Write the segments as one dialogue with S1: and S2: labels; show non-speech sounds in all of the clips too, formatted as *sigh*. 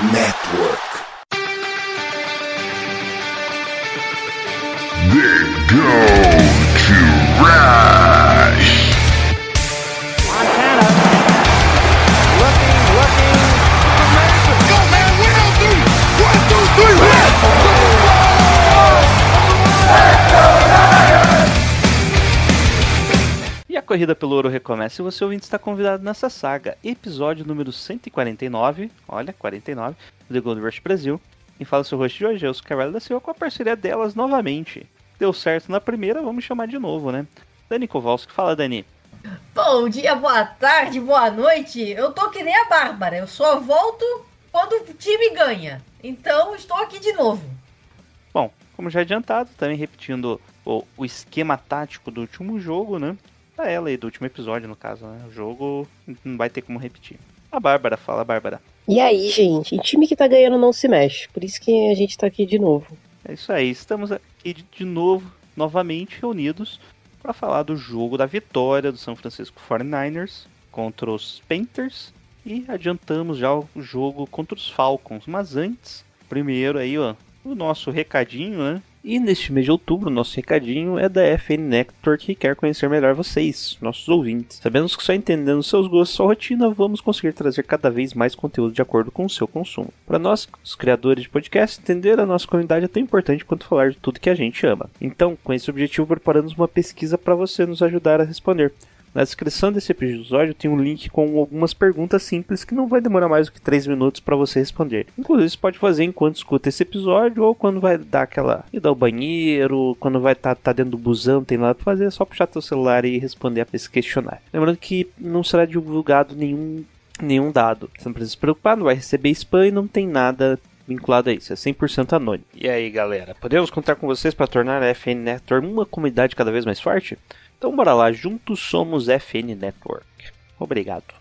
S1: Network.
S2: Corrida pelo ouro recomeça e você ouvinte está convidado nessa saga, episódio número 149, olha, 49, do The Gold Rush Brasil. Quem fala o seu host de hoje é o Carvalho da Silva com a parceria delas novamente. Deu certo na primeira, vamos chamar de novo, né? Dani Kowalski, fala Dani.
S3: Bom dia, boa tarde, boa noite. Eu tô que nem a Bárbara, eu só volto quando o time ganha. Então estou aqui de novo.
S2: Bom, como já adiantado, também repetindo o, o esquema tático do último jogo, né? Ela aí, do último episódio, no caso, né? O jogo não vai ter como repetir. A Bárbara, fala Bárbara.
S4: E aí, gente? E time que tá ganhando não se mexe. Por isso que a gente tá aqui de novo.
S2: É isso aí, estamos aqui de- de novo, novamente reunidos para falar do jogo da vitória do São Francisco 49ers contra os Panthers e adiantamos já o jogo contra os Falcons. Mas antes, primeiro aí, ó, o nosso recadinho, né? E neste mês de outubro, nosso recadinho é da FN Network que quer conhecer melhor vocês, nossos ouvintes. Sabemos que só entendendo seus gostos e sua rotina, vamos conseguir trazer cada vez mais conteúdo de acordo com o seu consumo. Para nós, os criadores de podcast, entender a nossa comunidade é tão importante quanto falar de tudo que a gente ama. Então, com esse objetivo, preparamos uma pesquisa para você nos ajudar a responder. Na descrição desse episódio tem um link com algumas perguntas simples que não vai demorar mais do que 3 minutos para você responder. Inclusive, você pode fazer enquanto escuta esse episódio ou quando vai dar aquela ida ao banheiro, quando vai estar tá, dentro do busão, tem nada para fazer, é só puxar teu celular e responder a esse questionário. Lembrando que não será divulgado nenhum, nenhum dado. Você não precisa se preocupar, não vai receber spam e não tem nada vinculado a isso, é 100% anônimo. E aí, galera, podemos contar com vocês para tornar a FN Network uma comunidade cada vez mais forte? Então bora lá, juntos somos FN Network. Obrigado.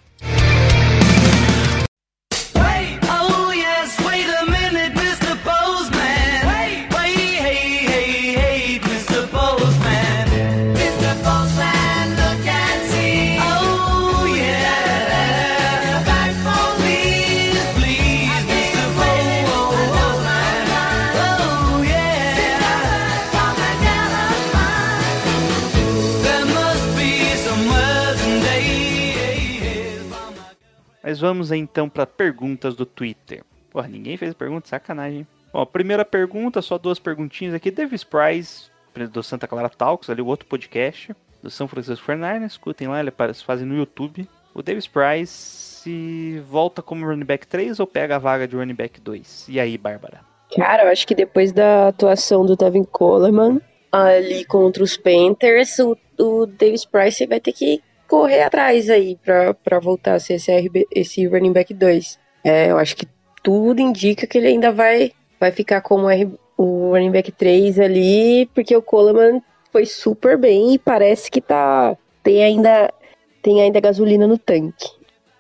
S2: Mas vamos então para perguntas do Twitter. Porra, ninguém fez pergunta, sacanagem. Bom, primeira pergunta, só duas perguntinhas aqui. Davis Price, do Santa Clara Talks, ali o outro podcast do São Francisco Fernandes. Escutem lá, ele fazem no YouTube. O Davis Price se volta como running back 3 ou pega a vaga de running back 2? E aí, Bárbara?
S4: Cara, eu acho que depois da atuação do Tevin Coleman ali contra os Panthers, o, o Davis Price vai ter que correr atrás aí pra, pra voltar a ser esse, RB, esse running back 2. É, eu acho que tudo indica que ele ainda vai, vai ficar como R, o running back 3 ali, porque o Coleman foi super bem e parece que tá tem ainda tem ainda gasolina no tanque.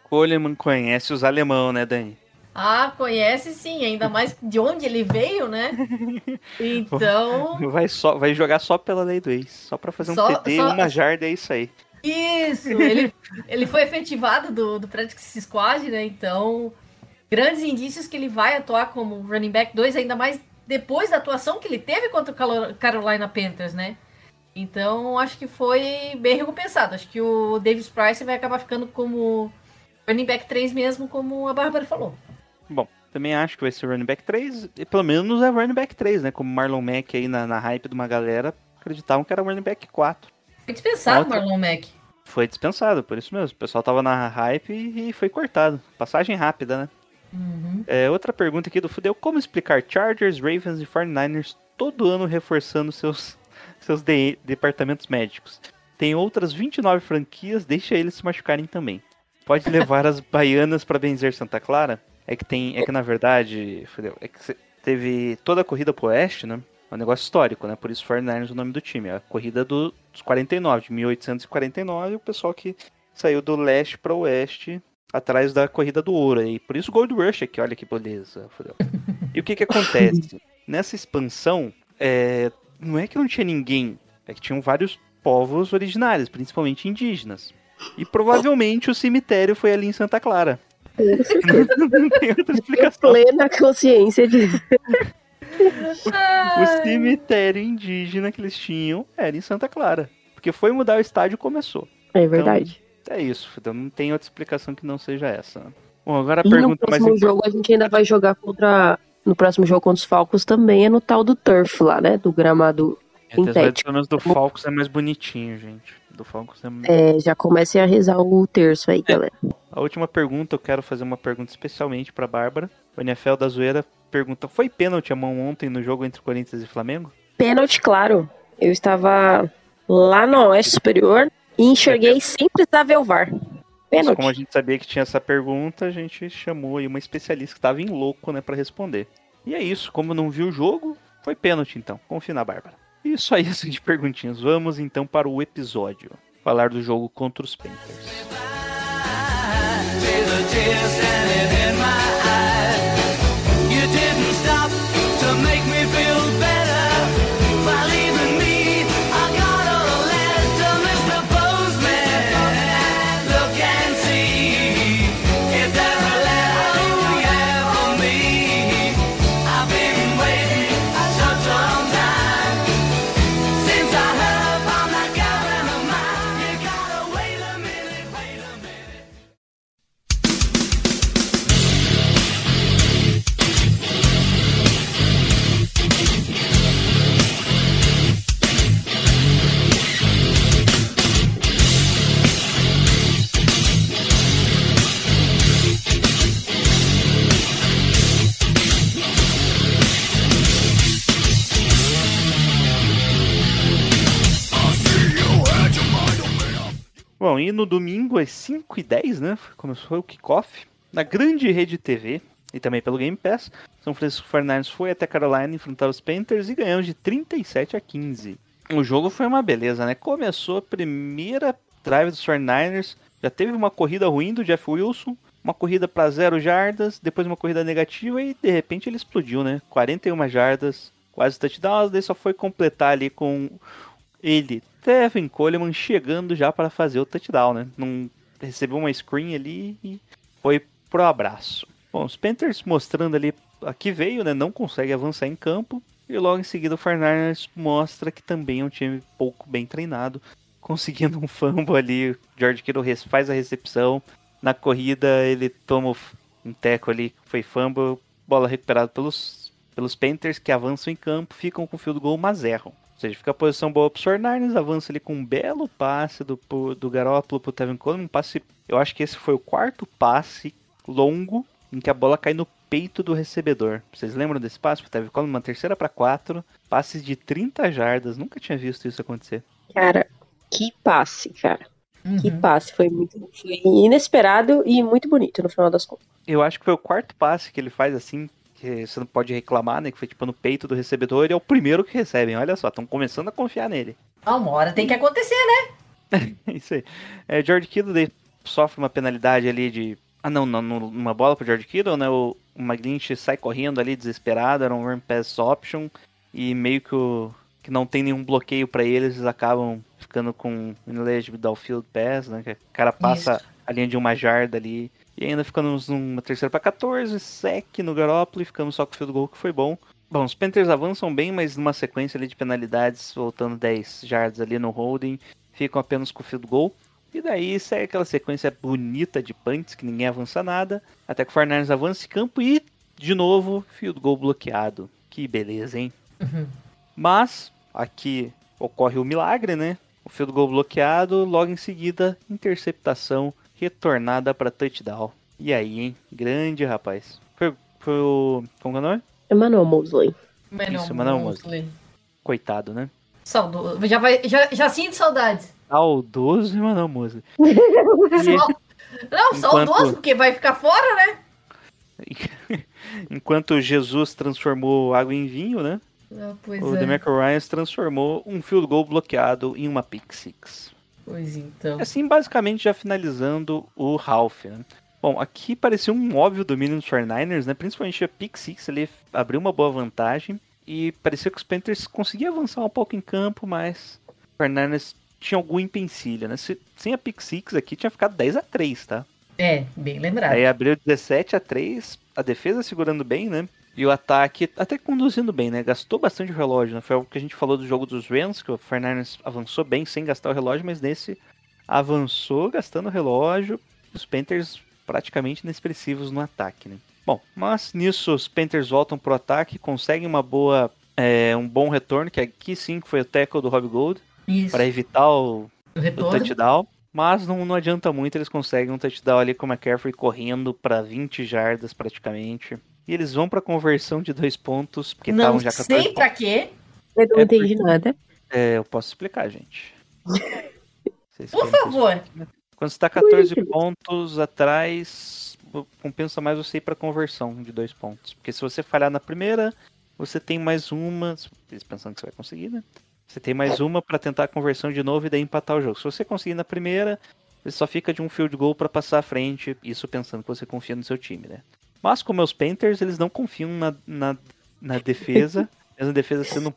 S2: Coleman conhece os alemão, né, Dani?
S3: Ah, conhece sim, ainda mais de onde ele veio, né? *laughs* Então,
S2: Vai, só, vai jogar só pela lei do ex. Só pra fazer um
S3: Só-
S2: TD,
S3: só-
S2: uma jarda, é isso aí.
S3: Isso, ele, ele foi efetivado do, do Practice Squad, né? Então, grandes indícios que ele vai atuar como running back 2, ainda mais depois da atuação que ele teve contra o Carolina Panthers, né? Então, acho que foi bem recompensado. Acho que o Davis Price vai acabar ficando como running back 3 mesmo, como a Bárbara falou.
S2: Bom, também acho que vai ser running back 3. E pelo menos é running back 3, né? Como Marlon Mack aí na, na hype de uma galera acreditavam que era running back 4.
S3: Foi dispensado Marlon Mack.
S2: Foi dispensado, por isso mesmo. O pessoal tava na hype e foi cortado. Passagem rápida, né?
S3: Uhum.
S2: É, outra pergunta aqui do Fudeu. Como explicar Chargers, Ravens e 49ers todo ano reforçando seus, *laughs* seus de- departamentos médicos? Tem outras 29 franquias, deixa eles se machucarem também. Pode *laughs* levar as baianas para benzer Santa Clara? É que tem, é que na verdade, Fudeu, é que teve toda a corrida pro oeste, né? É um negócio histórico, né? Por isso 49ers é o nome do time. É a corrida do- dos 49, de 1849, o pessoal que saiu do leste para o oeste atrás da corrida do ouro. E por isso Gold Rush aqui, olha que beleza. fudeu. E o que que acontece? *laughs* Nessa expansão, é, não é que não tinha ninguém, é que tinham vários povos originários, principalmente indígenas. E provavelmente o cemitério foi ali em Santa Clara. *laughs* Não tem outra
S4: Tenho
S2: explicação.
S4: plena consciência de.
S2: O cemitério indígena que eles tinham era em Santa Clara. Porque foi mudar o estádio e começou.
S4: É verdade.
S2: É isso, então não tem outra explicação que não seja essa. Bom, agora a
S4: no
S2: pergunta mais
S4: próximo
S2: importante.
S4: jogo a gente ainda vai jogar contra. No próximo jogo contra os Falcos também é no tal do Turf lá, né? Do gramado sintético.
S2: Pelo menos do Falcons é mais bonitinho, gente. Do Falcons é...
S4: É, já comecem a rezar o terço aí, galera.
S2: A última pergunta, eu quero fazer uma pergunta especialmente pra Bárbara. O NFL da Zoeira pergunta: Foi pênalti a mão ontem no jogo entre Corinthians e Flamengo?
S4: Pênalti, claro. Eu estava lá no Oeste Superior e enxerguei sem precisar ver o VAR. Pênalti.
S2: Como a gente sabia que tinha essa pergunta, a gente chamou aí uma especialista que estava em louco, né, para responder. E é isso, como não viu o jogo, foi pênalti então. Confia na Bárbara. E só isso de perguntinhas. Vamos então para o episódio. Falar do jogo contra os Panthers.
S5: See the tears standing in my eyes. You didn't stop
S2: Bom, e no domingo às 5h10, né? Começou o kickoff. Na grande rede TV e também pelo Game Pass, São Francisco 49ers foi até Carolina enfrentar os Panthers e ganhou de 37 a 15. O jogo foi uma beleza, né? Começou a primeira drive dos 49ers, já teve uma corrida ruim do Jeff Wilson, uma corrida para zero jardas, depois uma corrida negativa e de repente ele explodiu, né? 41 jardas, quase touchdowns, daí só foi completar ali com ele, Tevin Coleman, chegando já para fazer o touchdown, né? Não recebeu uma screen ali e foi pro abraço. Bom, os Panthers mostrando ali a que veio, né? Não consegue avançar em campo. E logo em seguida o 49ers mostra que também é um time pouco bem treinado. *laughs* Conseguindo um fumble ali, George Kittle faz a recepção. Na corrida ele toma um teco ali, foi fumble. Bola recuperada pelos, pelos Panthers que avançam em campo, ficam com o field goal, mas erram. Ou seja, fica a posição boa pro 49ers, avança ali com um belo passe do, pro- do Garoppolo pro Tevin Coleman. Um passe, eu acho que esse foi o quarto passe longo em que a bola cai no peito do recebedor. Vocês lembram desse passe? Teve como uma terceira para quatro, passes de 30 jardas. Nunca tinha visto isso acontecer.
S4: Cara, que passe, cara. Que
S3: Uhum.
S4: passe. Foi muito foi inesperado e muito bonito no final das contas.
S2: Eu acho que foi o quarto passe que ele faz assim, que você não pode reclamar, né? Que foi tipo no peito do recebedor e é o primeiro que recebem. Olha só, estão começando a confiar nele.
S3: Ah, uma hora tem que acontecer, né? *laughs*
S2: Isso aí. É, George Kittle sofre uma penalidade ali de. Ah, não, não, não, uma bola pro George Kittle, né? O, o McGlinch sai correndo ali desesperado, era um run pass option. E meio que, o, que não tem nenhum bloqueio pra eles, eles acabam ficando com ineligible downfield pass, né? Que o cara passa
S3: Isso.
S2: a linha de uma jarda ali. E ainda ficamos numa terceira pra 14, sec no Garoppolo e ficamos só com o field goal, que foi bom. Bom, os Panthers avançam bem, mas numa sequência ali de penalidades, voltando 10 jardas ali no holding, ficam apenas com o field goal. E daí segue aquela sequência bonita de punts, que ninguém avança nada, até que o Fernandes avança em campo e, de novo, field goal bloqueado. Que beleza, hein? Mas, aqui ocorre o milagre, né? O field goal bloqueado, logo em seguida, interceptação retornada para touchdown. E aí, hein? Grande, rapaz. Foi, foi o... Como que é o nome?
S4: Emmanuel Mosley.
S2: Isso, Manuel
S3: Mosley.
S2: Coitado, né?
S3: Saudoso. Já, vai, já, já sinto saudades.
S2: Saudoso Emanuel Mosley. *laughs*
S3: Não, saudoso,
S2: Enquanto-
S3: porque vai ficar fora, né? *laughs*
S2: Enquanto Jesus transformou água em vinho, né?
S3: Ah, pois
S2: o
S3: é.
S2: DeMarco Ryan transformou um field goal bloqueado em uma pick six.
S3: Pois então.
S2: Assim, basicamente, já finalizando o Ralph, né? Bom, aqui parecia um óbvio domínio dos 49ers, né? Principalmente a pick six ali abriu uma boa vantagem. E parecia que os Panthers conseguiam avançar um pouco em campo, mas os 49ers tinham algum empecilho, né? Se- sem a pick six aqui tinha ficado 10 a 3 tá?
S3: É, bem lembrado.
S2: Aí abriu 17 a 3, a defesa segurando bem, né? E o ataque até conduzindo bem, né? Gastou bastante o relógio, né? Foi o que a gente falou do jogo dos Rams, que o Fernandes avançou bem sem gastar o relógio, mas nesse avançou gastando o relógio. Os Panthers praticamente inexpressivos no ataque, né? Bom, mas nisso os Panthers voltam pro ataque, conseguem uma boa, é, um bom retorno, que aqui sim que foi o tackle do Rob Gold, para evitar o,
S3: O
S2: o touchdown. Mas não, não adianta muito, eles conseguem um touchdown ali com o McCaffrey correndo para 20 jardas praticamente. E eles vão para conversão de dois pontos, porque
S3: Não
S2: estavam já 14
S3: sei pra quê.
S4: Eu não
S2: É
S4: entendi nada.
S2: É, eu posso explicar, gente. *laughs*
S3: Por favor.
S2: Quando você tá 14 pontos atrás, compensa mais você ir pra conversão de dois pontos. Porque se você falhar na primeira, você tem mais uma. Pensando que você vai conseguir, né? Você tem mais uma pra tentar a conversão de novo e daí empatar o jogo. Se você conseguir na primeira, você só fica de um field goal pra passar à frente. Isso pensando que você confia no seu time, né? Mas como os Panthers, eles não confiam na, na, na defesa. *laughs* mesmo a defesa sendo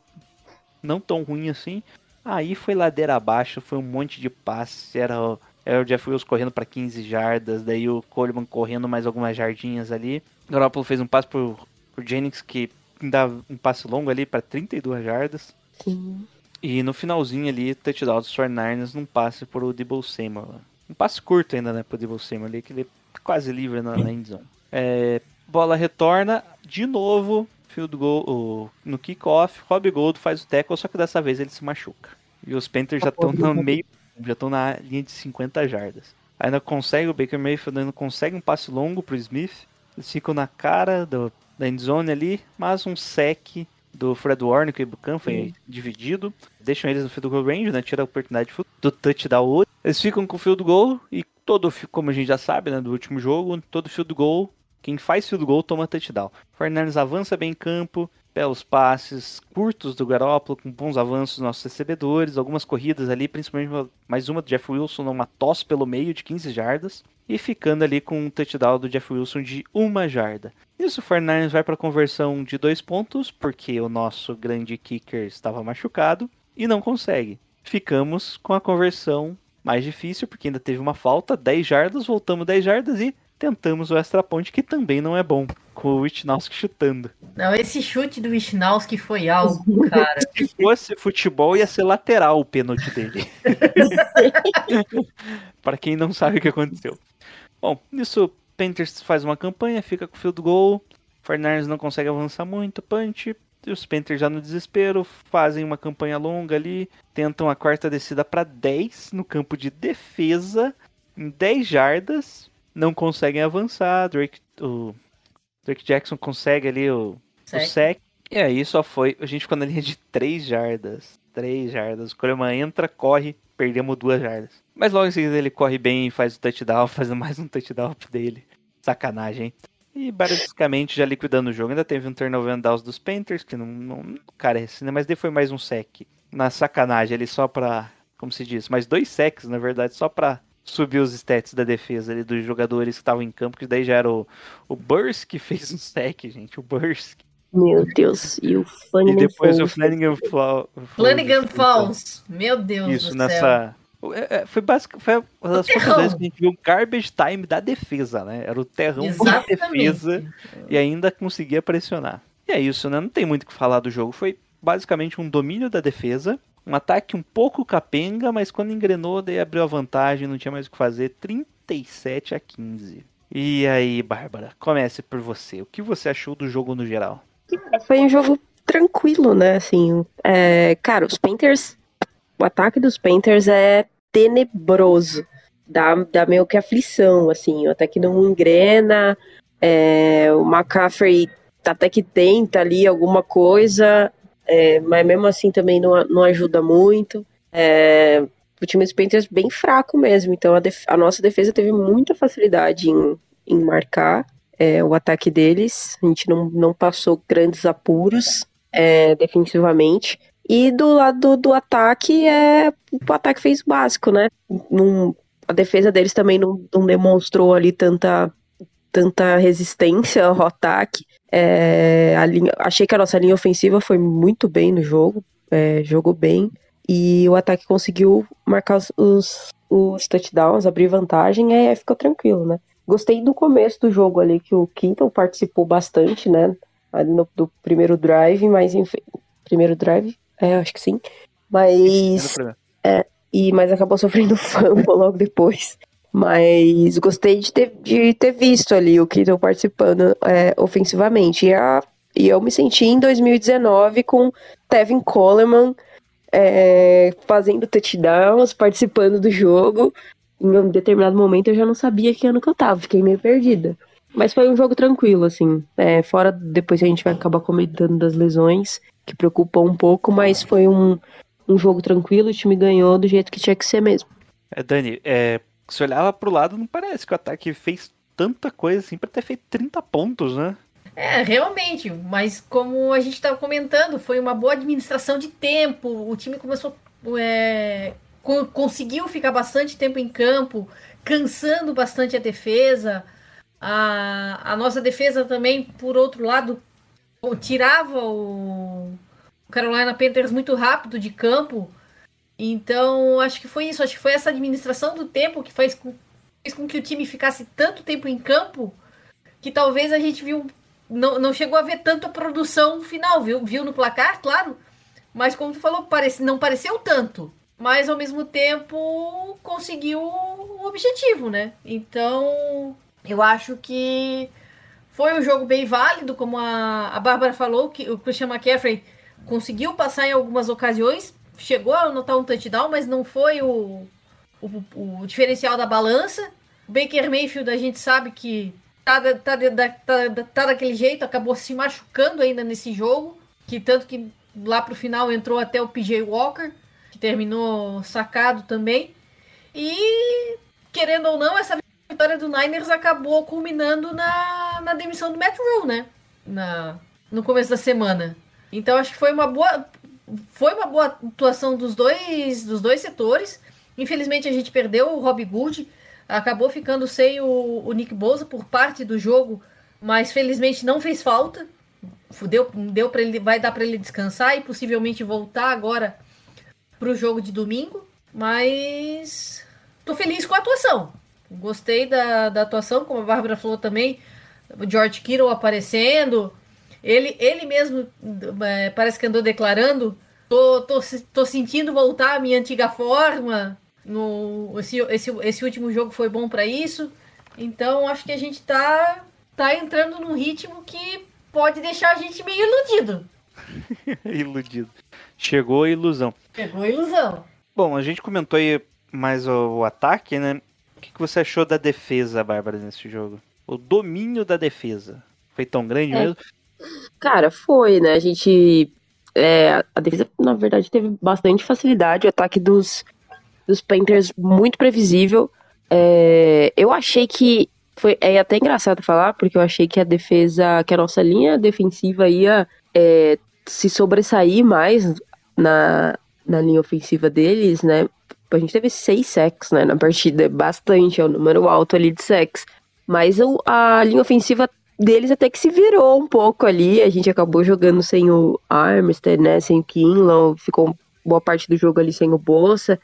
S2: não tão ruim assim. Aí foi ladeira abaixo, foi um monte de passe. Era, o- era o Jeff Wills correndo para 15 jardas, daí o Coleman correndo mais algumas jardinhas ali. Garoppolo fez um passe pro, pro Jennings que dava um passe longo ali para 32 jardas.
S4: Sim.
S2: E no finalzinho ali, touchdown dos 49ers num passe pro Debo Samuel. Um passe curto ainda, né, pro Debo Samuel ali, que ele é quase livre na, na endzone. É, bola retorna, de novo, field goal no kickoff, Rob Gold faz o tackle, só que dessa vez ele se machuca. E os Panthers já estão no meio, já estão na linha de 50 jardas. Ainda consegue, o Baker Mayfield ainda consegue um passe longo pro Smith. Eles ficam na cara do, da endzone ali, mas um sec do Fred Warner, que o Bucan foi dividido. Deixam eles no field goal range, né? Tira a oportunidade do touchdown. Eles ficam com o field goal e todo, como a gente já sabe, né, do último jogo, todo field goal, quem faz field goal toma touchdown. O Fernandes avança bem em campo, belos passes curtos do Garoppolo, com bons avanços dos nossos recebedores, algumas corridas ali, principalmente mais uma do Jeff Wilson, uma tosse pelo meio de 15 jardas, e ficando ali com um touchdown do Jeff Wilson de uma jarda. Isso o Fernandes vai para conversão de dois pontos, porque o nosso grande kicker estava machucado e não consegue. Ficamos com a conversão mais difícil, porque ainda teve uma falta, 10 jardas, voltamos 10 jardas e tentamos o extra point, que também não é bom, com o Witnowski chutando.
S3: Não, esse chute do Wisnowski foi algo, cara. *laughs*
S2: Se fosse futebol, ia ser lateral o pênalti dele. *laughs* Para quem não sabe o que aconteceu. Bom, nisso, Panthers faz uma campanha, fica com o field goal. Fernandes não consegue avançar muito, punch. E os Panthers já no desespero, fazem uma campanha longa ali, tentam a quarta descida para 10 no campo de defesa, em 10 jardas, não conseguem avançar. Drake, o Drake Jackson consegue ali o, o
S3: Sec.
S2: sec. E aí só foi. A gente ficou na linha de 3 jardas. 3 jardas. O Coleman entra, corre, perdemos 2 jardas. Mas logo em seguida ele corre bem e faz o touchdown, *laughs* fazendo mais um touchdown dele. Sacanagem, hein? E basicamente já liquidando o jogo. Ainda teve um turnover and downs dos Panthers, que não, não carece, né? Mas daí foi mais um sec. Na sacanagem ali só pra. Como se diz? Mais dois secs, na verdade, só pra subir os stats da defesa ali dos jogadores que estavam em campo, que daí já era o, o Burst que *laughs* fez um sec, gente. O Burst.
S4: Meu Deus. E o
S2: E
S4: Flanagan
S2: depois o
S4: Falls.
S2: Flanagan Fall.
S3: Flanagan Falls. Meu Deus
S2: Isso,
S3: do céu.
S2: nessa. É, é, Foi, basic... foi uma das poucas vezes que a gente viu o garbage time da defesa, né? Era o terrão da defesa e ainda conseguia pressionar. E é isso, né? Não tem muito o que falar do jogo. Foi basicamente um domínio da defesa, um ataque um pouco capenga, mas quando engrenou, daí abriu a vantagem, não tinha mais o que fazer. 37 a 15. E aí, Bárbara, comece por você. O que você achou do jogo no geral?
S4: Foi um jogo tranquilo, né? Assim, é, cara, os Panthers, o ataque dos Panthers é tenebroso. Dá, dá meio que aflição, assim. O ataque não engrena. é, o McCaffrey até que tenta ali alguma coisa, é, mas mesmo assim também não, não ajuda muito. É, o time dos Panthers bem fraco mesmo. Então a, a nossa defesa teve muita facilidade em, em marcar é, o ataque deles. A gente não, não passou grandes apuros é, defensivamente. E do lado do ataque, é, o ataque fez o básico, né? Não- a defesa deles também não, não demonstrou ali tanta, tanta resistência ao ataque. É, linha- achei que a nossa linha ofensiva foi muito bem no jogo, é, jogou bem. E o ataque conseguiu marcar os, os, os touchdowns, abrir vantagem, e aí ficou tranquilo, né? Gostei do começo do jogo ali, que o Quinton participou bastante, né? Ali no, do primeiro drive, mas enfim. Primeiro drive? É, acho que sim. Mas. E, mas acabou sofrendo *laughs* fumble logo depois. Mas gostei de ter, de ter visto ali o Kittle participando é, ofensivamente. E, a, e eu me senti em 2019 com Tevin Coleman é, fazendo touchdowns, participando do jogo. Em um determinado momento eu já não sabia que ano que eu tava, fiquei meio perdida. Mas foi um jogo tranquilo, assim. É, fora depois a gente vai acabar comentando das lesões, que preocupam um pouco, mas foi um, um jogo tranquilo, o time ganhou do jeito que tinha que ser mesmo.
S2: É, Dani, é, se olhava pro lado, não parece que o ataque fez tanta coisa assim pra ter feito 30 pontos, né?
S3: É, realmente, mas como a gente estava comentando, foi uma boa administração de tempo. O time começou. É, co- conseguiu ficar bastante tempo em campo, cansando bastante a defesa. A, a nossa defesa também, por outro lado, tirava o Carolina Panthers muito rápido de campo. Então, acho que foi isso. Acho que foi essa administração do tempo que faz com, fez com que o time ficasse tanto tempo em campo que talvez a gente viu não, não chegou a ver tanto a produção final, viu? Viu no placar, claro. Mas como tu falou, parece, não pareceu tanto. Mas ao mesmo tempo conseguiu o objetivo, né? Então eu acho que foi um jogo bem válido, como a, a Bárbara falou, que o Christian McCaffrey conseguiu passar em algumas ocasiões, chegou a anotar um touchdown, mas não foi o, o, o diferencial da balança. O Baker Mayfield, a gente sabe que tá, tá, tá, tá daquele jeito, acabou se machucando ainda nesse jogo, que tanto que lá pro final entrou até o PJ Walker, que terminou sacado também. E, querendo ou não, essa vitória do Niners acabou culminando na, na demissão do Matt Rule, né? Na, no começo da semana. Então acho que foi uma boa foi uma boa atuação dos dois dos dois setores. Infelizmente a gente perdeu o Rob Good, acabou ficando sem o, o Nick Bosa por parte do jogo, mas felizmente não fez falta. Deu, deu para ele, vai dar para ele descansar e possivelmente voltar agora para o jogo de domingo. Mas tô feliz com a atuação. Gostei da, da atuação, como a Bárbara falou também. George Kittle aparecendo. Ele, ele mesmo é, parece que andou declarando. Tô, tô, tô sentindo voltar à minha antiga forma. No, esse, esse, esse último jogo foi bom para isso. Então acho que a gente tá, tá entrando num ritmo que pode deixar a gente meio iludido. *laughs*
S2: Iludido. Chegou a ilusão.
S3: Pegou a ilusão.
S2: Bom, a gente comentou aí mais o, o ataque, né? O que, que você achou da defesa, Bárbara, nesse jogo? O domínio da defesa. Foi tão grande
S4: É.
S2: mesmo?
S4: Cara, foi, né? A gente. é, a defesa, na verdade, teve bastante facilidade. O ataque dos, dos Panthers muito previsível. É, eu achei que. Foi, é até engraçado falar, porque eu achei que a defesa, que a nossa linha defensiva ia é, se sobressair mais na, na linha ofensiva deles, né? A gente teve seis sacks, né, na partida, bastante, é o número alto ali de sacks. Mas a linha ofensiva deles até que se virou um pouco ali. A gente acabou jogando sem o Armstead, né? Sem o Kinlaw. Ficou boa parte do jogo ali sem o Bolsa.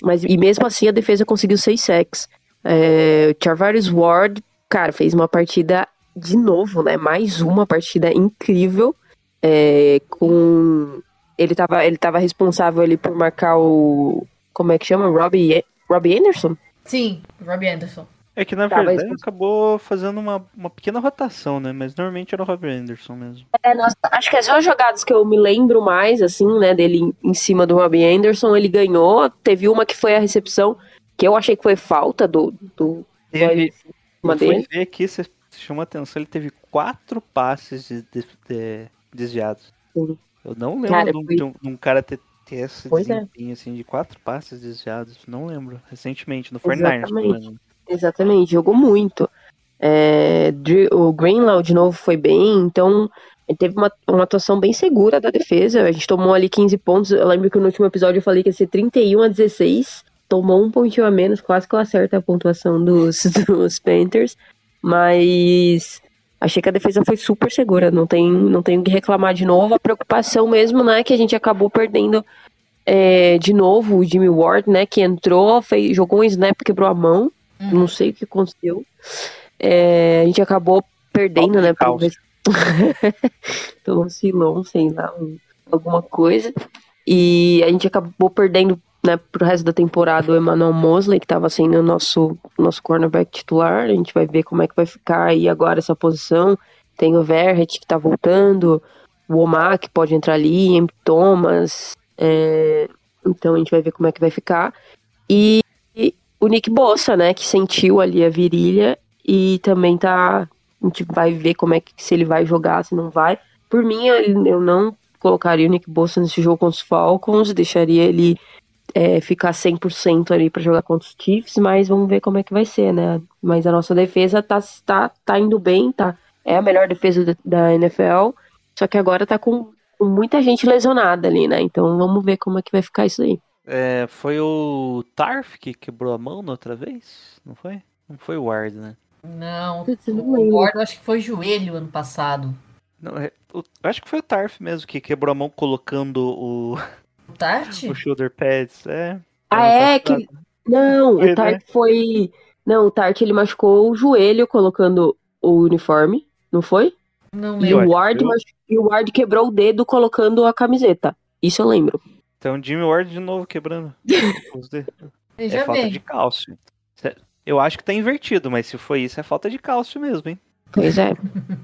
S4: Mas e mesmo assim a defesa conseguiu seis sacks. É, o Charvarius Ward, cara, fez uma partida de novo, né? Mais uma partida incrível. É, com ele tava, ele tava responsável ali por marcar o como é que chama? Robbie, Robbie Anderson?
S3: Sim, Robbie Anderson.
S2: É que na
S4: Tá, mas-
S2: verdade acabou fazendo uma, uma pequena rotação, né? Mas normalmente era o Rob Anderson mesmo.
S4: É, nossa, acho que as duas jogadas que eu me lembro mais, assim, né, dele em, cima do Robbie Anderson, ele ganhou. Teve uma que foi a recepção, que eu achei que foi falta do, do
S2: Teve,
S4: dele.
S2: ver aqui, você chamou a atenção, ele teve quatro passes de- de- de- desviados.
S4: Sim.
S2: Eu não lembro
S4: Cara,
S2: de, um,
S4: foi-
S2: de um- de um cara ter, ter esse
S4: Pois é.
S2: desempenho assim de quatro passes desviados. Não lembro. Recentemente, no 49ers, pelo menos.
S4: Exatamente, jogou muito. É, o Greenlaw de novo foi bem, então ele teve uma, uma atuação bem segura da defesa. A gente tomou ali 15 pontos. Eu lembro que no último episódio eu falei que ia ser 31 a 16. Tomou um pontinho a menos, quase que eu acerto a pontuação dos, *laughs* dos Panthers. Mas achei que a defesa foi super segura, não tem, não tenho que reclamar de novo. A preocupação mesmo, né, que a gente acabou perdendo é, de novo o Jimmy Ward, né, que entrou, fez, jogou um snap, quebrou a mão. Não sei o que aconteceu. é, a gente acabou perdendo,
S2: Falta
S4: né?
S2: cálcio. *laughs*
S4: pelo Silon, sei lá, um- alguma coisa. E a gente acabou perdendo, né, pro resto da temporada o Emmanuel Mosley, que tava sendo o nosso, nosso cornerback titular. A gente vai ver como é que vai ficar aí agora essa posição. Tem o Verret que tá voltando, o Omar que pode entrar ali, M. Thomas. é, Então a gente vai ver como é que vai ficar. E o Nick Bossa, né, que sentiu ali a virilha e também tá. A gente vai ver como é que se ele vai jogar, se não vai. Por mim, eu não colocaria o Nick Bossa nesse jogo contra os Falcons, deixaria ele é, ficar 100% ali pra jogar contra os Chiefs, mas vamos ver como é que vai ser, né? Mas a nossa defesa tá, tá, tá indo bem, tá? É a melhor defesa da, NFL, só que agora tá com muita gente lesionada ali, né? Então vamos ver como é que vai ficar isso aí.
S2: É, foi o Tarf que quebrou a mão na outra vez? Não foi? Não foi o Ward, né?
S3: Não, o
S4: lembro.
S3: Gordon acho que foi joelho ano passado.
S2: Não, é- o- acho que foi o Tarf mesmo que quebrou a mão colocando o,
S3: O Tart? *laughs*
S2: o shoulder pads. É.
S4: Ah, é
S2: passado.
S4: que. Não,
S2: Foi,
S4: o Tart
S2: né?
S4: foi. Não, o Tart ele machucou o joelho colocando o uniforme, não foi?
S3: Não
S4: E
S2: Eu
S4: o,
S3: lembro.
S4: Ward, machu- e o Ward quebrou o dedo colocando a camiseta. Isso eu lembro.
S2: Então Jimmy Ward de novo quebrando. *laughs* É
S3: Já
S2: falta de cálcio. Eu acho que tá invertido, mas se foi isso, é falta de cálcio mesmo, hein?
S4: Pois é.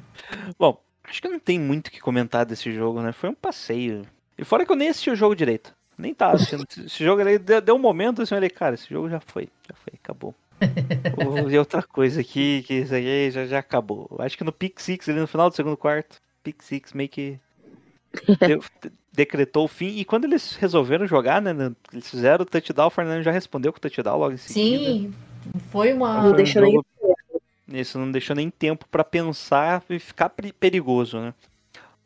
S4: *laughs*
S2: Bom, acho que não tem muito o que comentar desse jogo, né? Foi um passeio. E fora que eu nem assisti o jogo direito. Nem tava assistindo. *laughs* Esse jogo ali deu, deu um momento assim, eu falei, cara, esse jogo já foi. Já foi, acabou. Vou ver outra coisa aqui, que isso aí já, já acabou. Acho que no Pick Six, ali no final do segundo quarto, Pick Six meio que deu- decretou o fim. E quando eles resolveram jogar, né? Eles fizeram o touchdown, o Fernando já respondeu com o touchdown logo em seguida.
S3: Sim, foi uma.
S4: Não deixa
S2: um
S4: nem-
S2: jogo- Isso não deixou nem tempo pra pensar e ficar peri- perigoso, né?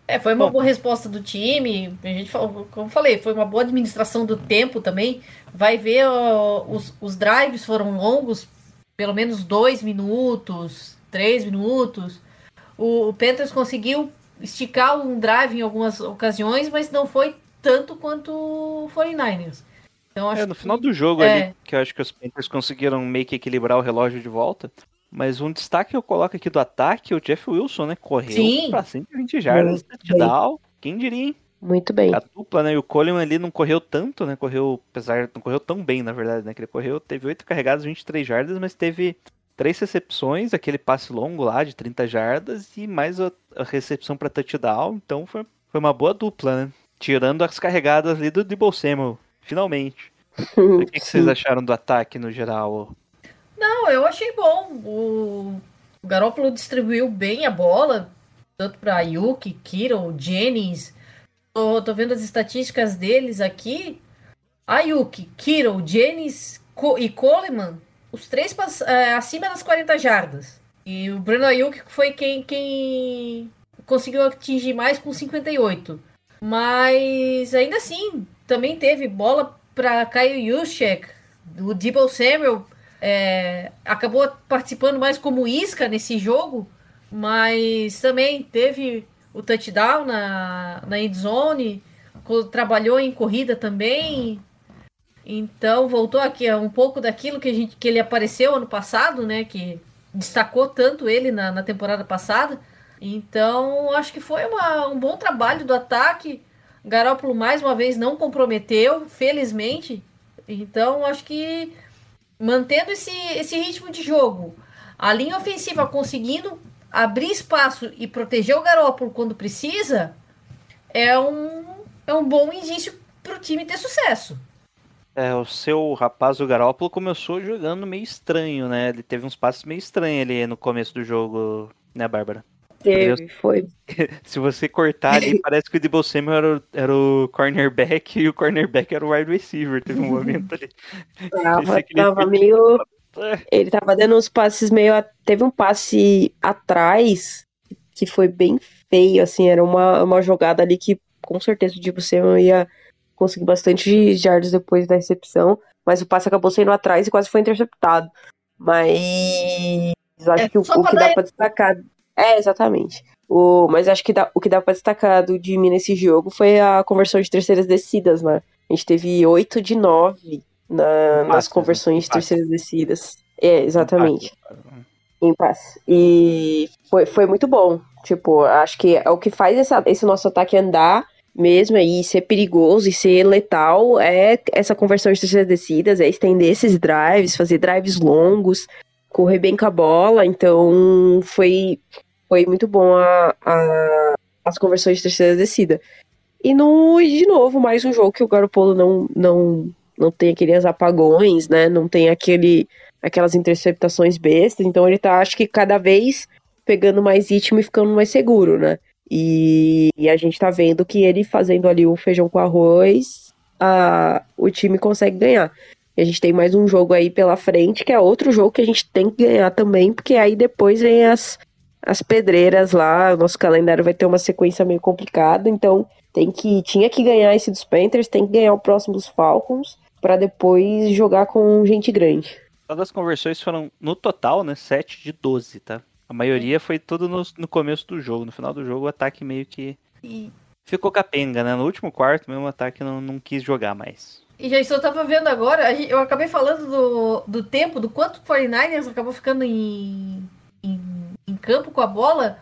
S3: É, foi uma
S2: Bom.
S3: boa resposta do time. A gente falou, como eu falei, foi uma boa administração do tempo também. Vai ver, ó, os, os drives foram longos, pelo menos dois minutos, três minutos. O, o Panthers conseguiu esticar um drive em algumas ocasiões, mas não foi tanto quanto o 49ers. Então, acho
S2: É, no
S3: que-
S2: final do jogo
S3: é.
S2: ali, que eu acho que os Panthers conseguiram meio que equilibrar o relógio de volta. Mas um destaque que eu coloco aqui do ataque, o Jeff Wilson, né? Correu
S3: Sim.
S2: pra 120 jardas, touchdown. Quem diria, hein?
S4: Muito bem.
S2: A dupla, né? E o Coleman ali não correu tanto, né? Correu, apesar, não correu tão bem, na verdade, né? Que ele correu, teve 8 carregadas, 23 jardas, mas teve três recepções, aquele passe longo lá de 30 jardas e mais a, a recepção pra touchdown. Então foi, foi uma boa dupla, né? Tirando as carregadas ali do Debo Samuel, finalmente. O que, que vocês acharam do ataque no geral?
S3: Não, eu achei bom. O, o Garoppolo distribuiu bem a bola, tanto para Ayuk, Kittle, Jennings. Tô, tô vendo as estatísticas deles aqui. Ayuk, Kittle, Jennings Co- e Coleman, os três é, acima das 40 jardas. E o Bruno Ayuk foi quem, quem conseguiu atingir mais com 58. Mas ainda assim, também teve bola para Kyle Juszczyk, o Debo Samuel é, acabou participando mais como isca nesse jogo, mas também teve o touchdown na, na endzone, trabalhou em corrida também. Então voltou aqui a um pouco daquilo que, a gente, que ele apareceu ano passado, né? Que destacou tanto ele na, na temporada passada. Então acho que foi uma- um bom trabalho do ataque. Garópolo mais uma vez não comprometeu, felizmente. Então acho que mantendo esse, esse ritmo de jogo, a linha ofensiva conseguindo abrir espaço e proteger o Garópolo quando precisa, é um, é um bom indício para o time ter sucesso.
S2: É, o seu rapaz, o Garópolo, começou jogando meio estranho, né? Ele teve uns passos meio estranhos ali no começo do jogo, né, Bárbara?
S4: Teve, foi. *laughs*
S2: Se você cortar ali, *laughs* parece que o Debo Samuel era, o- era o cornerback e o cornerback era o wide receiver. Teve um momento ali. *laughs*
S4: Tava, tava meio.
S2: É,
S4: Ele tava dando uns passes meio. Teve um passe atrás que foi bem feio, assim. Era uma, uma jogada ali que com certeza o Dibu Samuel ia conseguir bastante jardas depois da recepção. Mas o passe acabou saindo atrás e quase foi interceptado. Mas. Acho
S3: É,
S4: que o, o que dá pra destacar. É, exatamente. O, mas acho que dá- o que dá pra destacar do Jimmy nesse jogo foi a conversão de terceiras descidas, né? A gente teve 8 de 9 na- nas
S2: né?
S4: conversões de terceiras descidas. É, exatamente. em paz. E foi, foi muito bom. Tipo, acho que é o que faz essa- esse nosso ataque andar mesmo e ser perigoso e ser letal é essa conversão de terceiras descidas, é estender esses drives, fazer drives longos, correr bem com a bola. Então foi, foi muito bom a, a- as conversões de terceira descida. E no de novo, mais um jogo que o Garoppolo não, não, não tem aqueles apagões, né? Não tem aquele, aquelas interceptações bestas. Então ele tá, acho que cada vez pegando mais ritmo e ficando mais seguro, né? E, e a gente tá vendo que ele fazendo ali o feijão com arroz, a, o time consegue ganhar. E a gente tem mais um jogo aí pela frente, que é outro jogo que a gente tem que ganhar também, porque aí depois vem as, as pedreiras lá, o nosso calendário vai ter uma sequência meio complicada, então tem que tinha que ganhar esse dos Panthers, tem que ganhar o próximo dos Falcons pra depois jogar com gente grande.
S2: Todas as conversões foram, no total, né, 7 de 12, tá? A maioria foi tudo no, no começo do jogo. No final do jogo, o ataque meio que
S3: E,
S2: ficou capenga, né? No último quarto, mesmo o ataque não, não quis jogar mais.
S3: e já estou tava vendo agora, eu acabei falando do, do tempo, do quanto o 49ers acabou ficando em, em, em campo com a bola.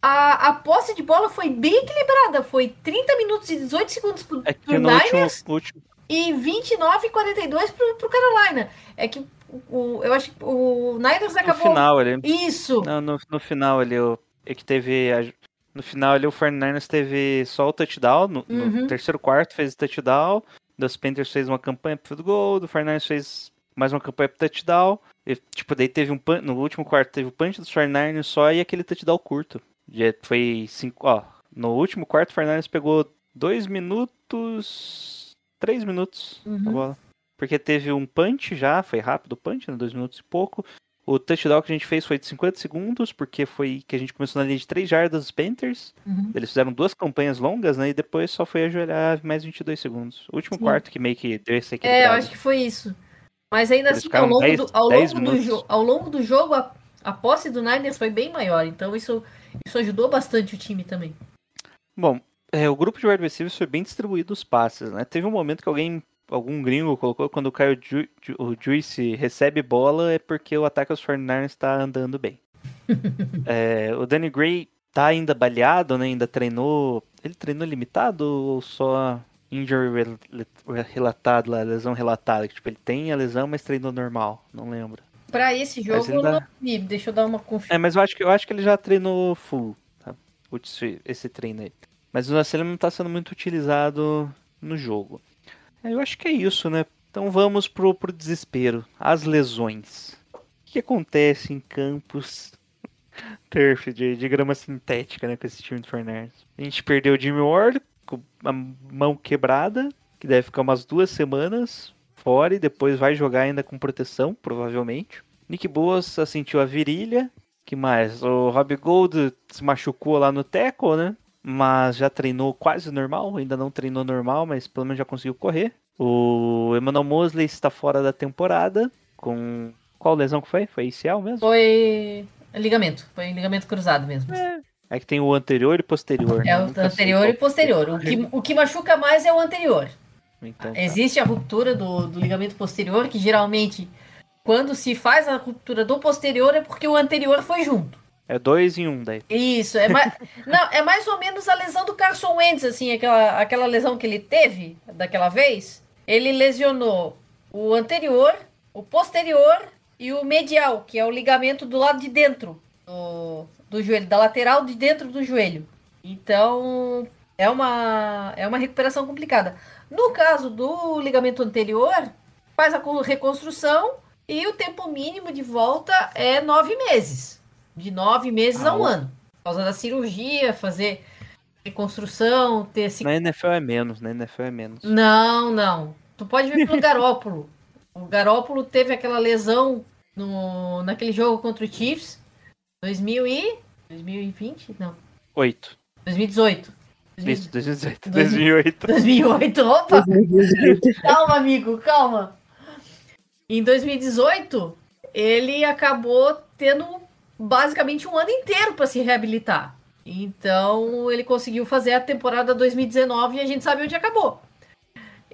S3: A, a posse de bola foi bem equilibrada. Foi 30 minutos e 18 segundos pro,
S2: É
S3: pro
S2: no último,
S3: Niners
S2: último.
S3: e 29 e 42 pro, pro Carolina. É que o, eu acho que o Niners
S2: No
S3: acabou.
S2: final ali.
S3: Isso!
S2: Não, no, no final ali, o, é que teve. a- no final ali, o 49ers teve só o touchdown. No, no
S3: Uhum.
S2: terceiro quarto fez o touchdown. Dos Panthers fez uma campanha pro field goal. Do 49ers fez mais uma campanha pro touchdown. E, tipo, daí teve um punch, no último quarto teve o punch dos 49ers só e aquele touchdown curto. Já foi cinco, ó. No último quarto, o 49ers pegou dois minutos. Três minutos a
S3: Uhum.
S2: bola. Porque teve um punch já, foi rápido o punch, né? Dois minutos e pouco. O touchdown que a gente fez foi de 50 segundos, porque foi que a gente começou na linha de 3 jardas dos Panthers.
S3: Uhum.
S2: Eles fizeram duas campanhas longas, né? E depois só foi ajoelhar mais 22 segundos. O último
S3: Sim.
S2: quarto que meio que deu esse
S3: É, eu
S2: equilibrado.
S3: acho que foi isso. Mas ainda
S2: Eles
S3: assim, ao longo,
S2: 10
S3: do, ao,
S2: 10
S3: longo do jo- ao longo do jogo, a, a posse do Niners foi bem maior. Então isso, isso ajudou bastante o time também.
S2: Bom, é, o grupo de wide receivers foi bem distribuído os passes, né? Teve um momento que alguém, algum gringo colocou quando o Kyle Ju, Ju- o Juice recebe bola é porque o ataque aos 49ers está andando bem. *laughs* É, o Danny Gray tá ainda baleado, né? Ainda treinou. Ele treinou limitado ou só injury rel- rel- relatado lá, lesão relatada? Que, tipo, ele tem a lesão, mas treinou normal. Não lembro.
S3: Pra esse jogo, eu
S2: dá-
S3: não vi. Deixa eu dar uma conferida.
S2: É, mas eu acho que, eu acho que ele já treinou full, tá? Esse, esse treino aí. Mas o Nascimento não tá sendo muito utilizado no jogo. É, Eu acho que é isso, né? Então vamos pro, pro desespero. As lesões. O que acontece em campos *laughs* turf de, de grama sintética, né? Com esse time do Fernandes. A gente perdeu o Jimmy Ward com a mão quebrada, que deve ficar umas duas semanas fora e depois vai jogar ainda com proteção, provavelmente. Nick Bosa sentiu a virilha. Que mais? O Rob Gold se machucou lá no tackle, né? Mas já treinou quase normal. Ainda não treinou normal, mas pelo menos já conseguiu correr. O Emmanuel Mosley está fora da temporada. Com. Qual lesão que foi? Foi ACL mesmo?
S3: Foi ligamento. Foi ligamento cruzado mesmo.
S2: É que tem o anterior e posterior.
S3: É
S2: né?
S3: o
S2: Nunca
S3: anterior e posterior. O que, o que machuca mais é o anterior.
S2: Então, tá.
S3: Existe a ruptura do, do ligamento posterior, que geralmente, quando se faz a ruptura do posterior, é porque o anterior foi junto.
S2: É dois em um daí.
S3: Isso, é mais, *laughs* não, é mais ou menos a lesão do Carson Wentz, assim, aquela, aquela lesão que ele teve daquela vez. Ele lesionou o anterior, o posterior e o medial, que é o ligamento do lado de dentro do, do joelho, da lateral de dentro do joelho. Então, é uma, é uma recuperação complicada. No caso do ligamento anterior, faz a co- reconstrução e o tempo mínimo de volta é nove meses. De nove meses a um
S2: Ah,
S3: ano. Por causa da cirurgia, fazer reconstrução, ter esse.
S2: Na NFL é menos, na NFL é menos.
S3: Não, não. Tu pode ver pelo *laughs* Garópolo. O Garópolo teve aquela lesão no, naquele jogo contra o Chiefs. 2000 e... 2020? Não.
S2: Oito.
S3: 2018.
S2: Isso, 2018.
S3: Dois-
S2: 2008.
S3: 2008, opa! *laughs* calma, amigo, calma. Em 2018, ele acabou tendo basicamente um ano inteiro para se reabilitar. Então, ele conseguiu fazer a temporada 2019 e a gente sabe onde acabou.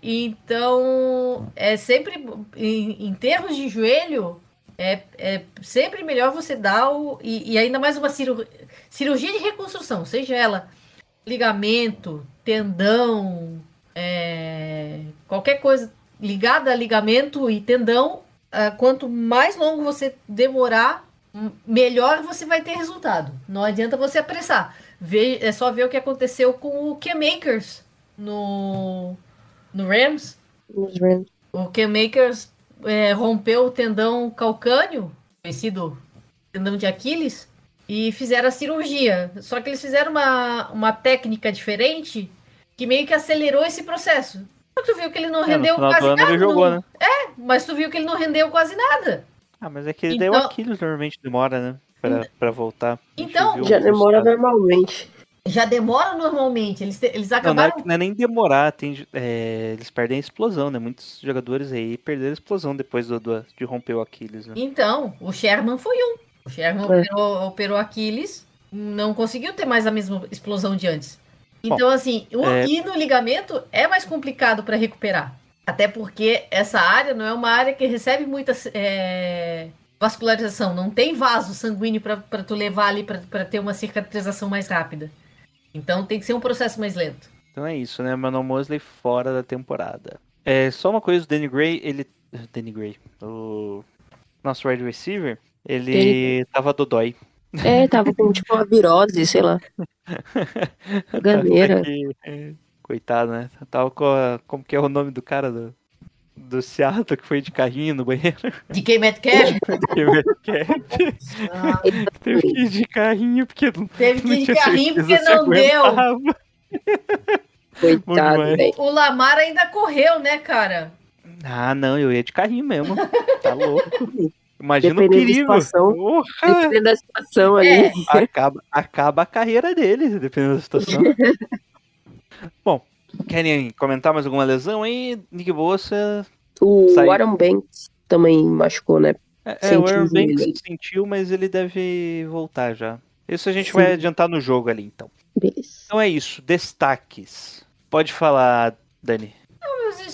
S3: Então, é sempre em, em termos de joelho, É, é sempre melhor você dar o. E, e ainda mais uma ciru- cirurgia de reconstrução, seja ela ligamento, tendão, é, qualquer coisa ligada a ligamento e tendão, ah, quanto mais longo você demorar, melhor você vai ter resultado. Não adianta você apressar. Vê- é só ver o que aconteceu com o K-Makers no, no Rams. O K-Makers é, rompeu o tendão calcâneo, conhecido tendão de Aquiles, e fizeram a cirurgia. Só que eles fizeram uma, uma técnica diferente que meio que acelerou esse processo. Só que tu viu que ele não
S2: É,
S3: rendeu quase nada.
S2: ele jogou,
S3: não-
S2: né?
S3: Mas tu viu que ele não rendeu quase nada.
S2: Ah, mas é que daí o
S3: Então-
S2: Aquiles normalmente demora, né? Pra, pra voltar.
S3: Então-
S4: Já demora normalmente.
S3: Já demora normalmente. Eles, te- eles
S2: Não, não é,
S3: acabaram.
S2: não é nem demorar, tem, é, eles perdem a explosão, né? Muitos jogadores aí perderam a explosão depois do, do- de romper o Aquiles, né?
S3: Então, o Sherman foi um. O Sherman
S4: É.
S3: operou, operou Aquiles, não conseguiu ter mais a mesma explosão de antes. Então, assim, o,
S2: é-
S3: e no ligamento é mais complicado para recuperar. Até porque essa área não é uma área que recebe muita é, vascularização. Não tem vaso sanguíneo para tu levar ali para ter uma cicatrização mais rápida. Então tem que ser um processo mais lento.
S2: Então é isso, né? Manuel Mosley fora da temporada. É, só uma coisa, o Danny Gray, ele... Danny Gray, o nosso wide receiver, ele
S4: Danny-
S2: tava dodói.
S4: É, tava com tipo uma virose, sei lá. *laughs* Ganeira.
S2: Coitado, né? Tava com a... Como que é o nome do cara do... Do Seattle que foi de carrinho no banheiro?
S3: De quem Metcalf *laughs*
S2: Teve que ir de carrinho porque não,
S3: teve que ir de carrinho porque não deu.
S4: Coitado, velho.
S3: O Lamar ainda correu, né, cara?
S2: Ah, não, eu ia de carrinho mesmo. *laughs* Tá louco. Imagina o
S4: Dependendo da
S2: perigo.
S4: situação.
S2: Porra,
S4: Dependendo da situação ali.
S3: É.
S2: acaba, acaba a carreira dele, dependendo da situação. *laughs* Bom, querem comentar mais alguma lesão aí? Nick Bossa.
S4: O
S2: Saiu.
S4: Aaron Banks também machucou, né?
S2: É, é,
S4: Sentiu
S2: o Aaron. Banks sentiu, mas ele deve voltar já. Isso a gente
S4: Sim.
S2: vai adiantar no jogo ali, então.
S4: Beleza.
S2: Então é isso, destaques. Pode falar, Dani,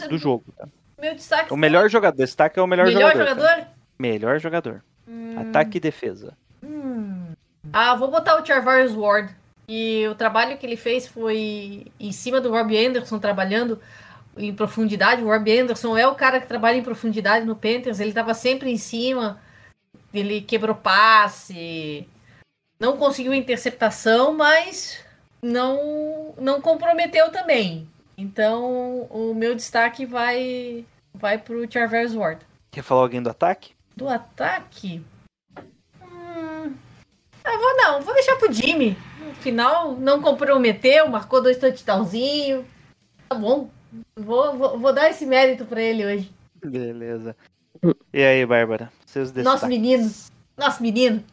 S2: do jogo. tá?
S3: Meu destaque
S2: O melhor jogador, destaque é o melhor,
S3: melhor
S2: jogador.
S3: jogador?
S2: tá? Melhor jogador.
S3: Hum,
S2: Ataque e defesa.
S3: Ah, vou botar o Charvarius Ward. E o trabalho que ele fez foi em cima do Robbie Anderson, trabalhando em profundidade. O Robbie Anderson é o cara que trabalha em profundidade no Panthers. Ele estava sempre em cima. Ele quebrou passe. Não conseguiu interceptação, mas não, não comprometeu também. Então, o meu destaque vai, vai pro Charvarius Ward.
S2: Quer falar alguém do ataque?
S3: Do ataque? Hum, eu vou não, vou deixar pro Jimmy. No final, não comprometeu, marcou dois touchdownzinhos. Tá bom. Vou, vou, vou dar esse mérito pra ele hoje.
S2: Beleza. E aí, Bárbara? Seus destaques.
S3: Nosso menino. Nosso menino.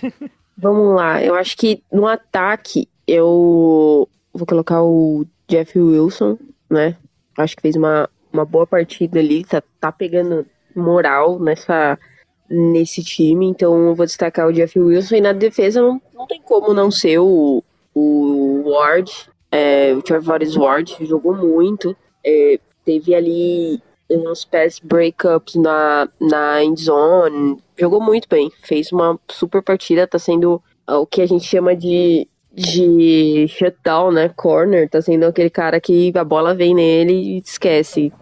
S3: *laughs*
S4: Vamos lá. Eu acho que no ataque eu vou colocar o Jeff Wilson, né? Acho que fez uma, uma boa partida ali. Tá, tá pegando moral nessa, nesse time. Então eu vou destacar o Jeff Wilson. E na defesa não, não tem como não ser o, o Ward. É, o Travis Ward jogou muito. É, teve ali uns pass breakups na, na end zone. Jogou muito bem. Fez uma super partida. Tá sendo ah, o que a gente chama de, de shutdown, né? Corner. Tá sendo aquele cara que a bola vem nele e esquece.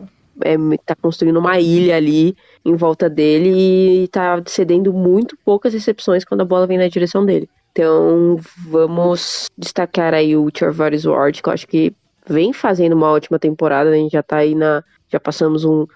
S4: É, tá construindo uma ilha ali em volta dele e tá cedendo muito poucas recepções quando a bola vem na direção dele. Então, vamos destacar aí o Charvarius Ward, que eu acho que vem fazendo uma ótima temporada, né? a gente já tá aí na. Já passamos um,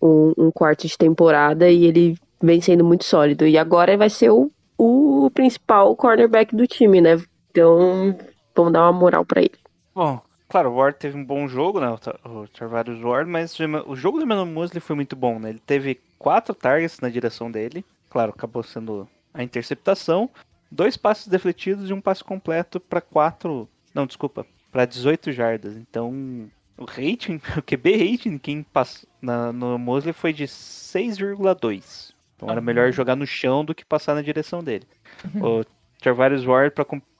S4: um, um quarto de temporada e ele vem sendo muito sólido. E agora vai ser o, o principal cornerback do time, né? Então, vamos dar uma moral pra ele.
S2: Bom, claro, o Ward teve um bom jogo, né? o Tra- O Travarius Ward, mas o jogo do Emmanuel Mosley foi muito bom, né? Ele teve quatro targets na direção dele. Claro, acabou sendo a interceptação. Dois passes defletidos e um passe completo para quatro. Não, desculpa, para 18 jardas. Então, o rating, *laughs* o QB rating, quem passou na, no Mosley foi de 6,2. Então era melhor jogar no chão do que passar na direção dele. *laughs* O Travarius Ward,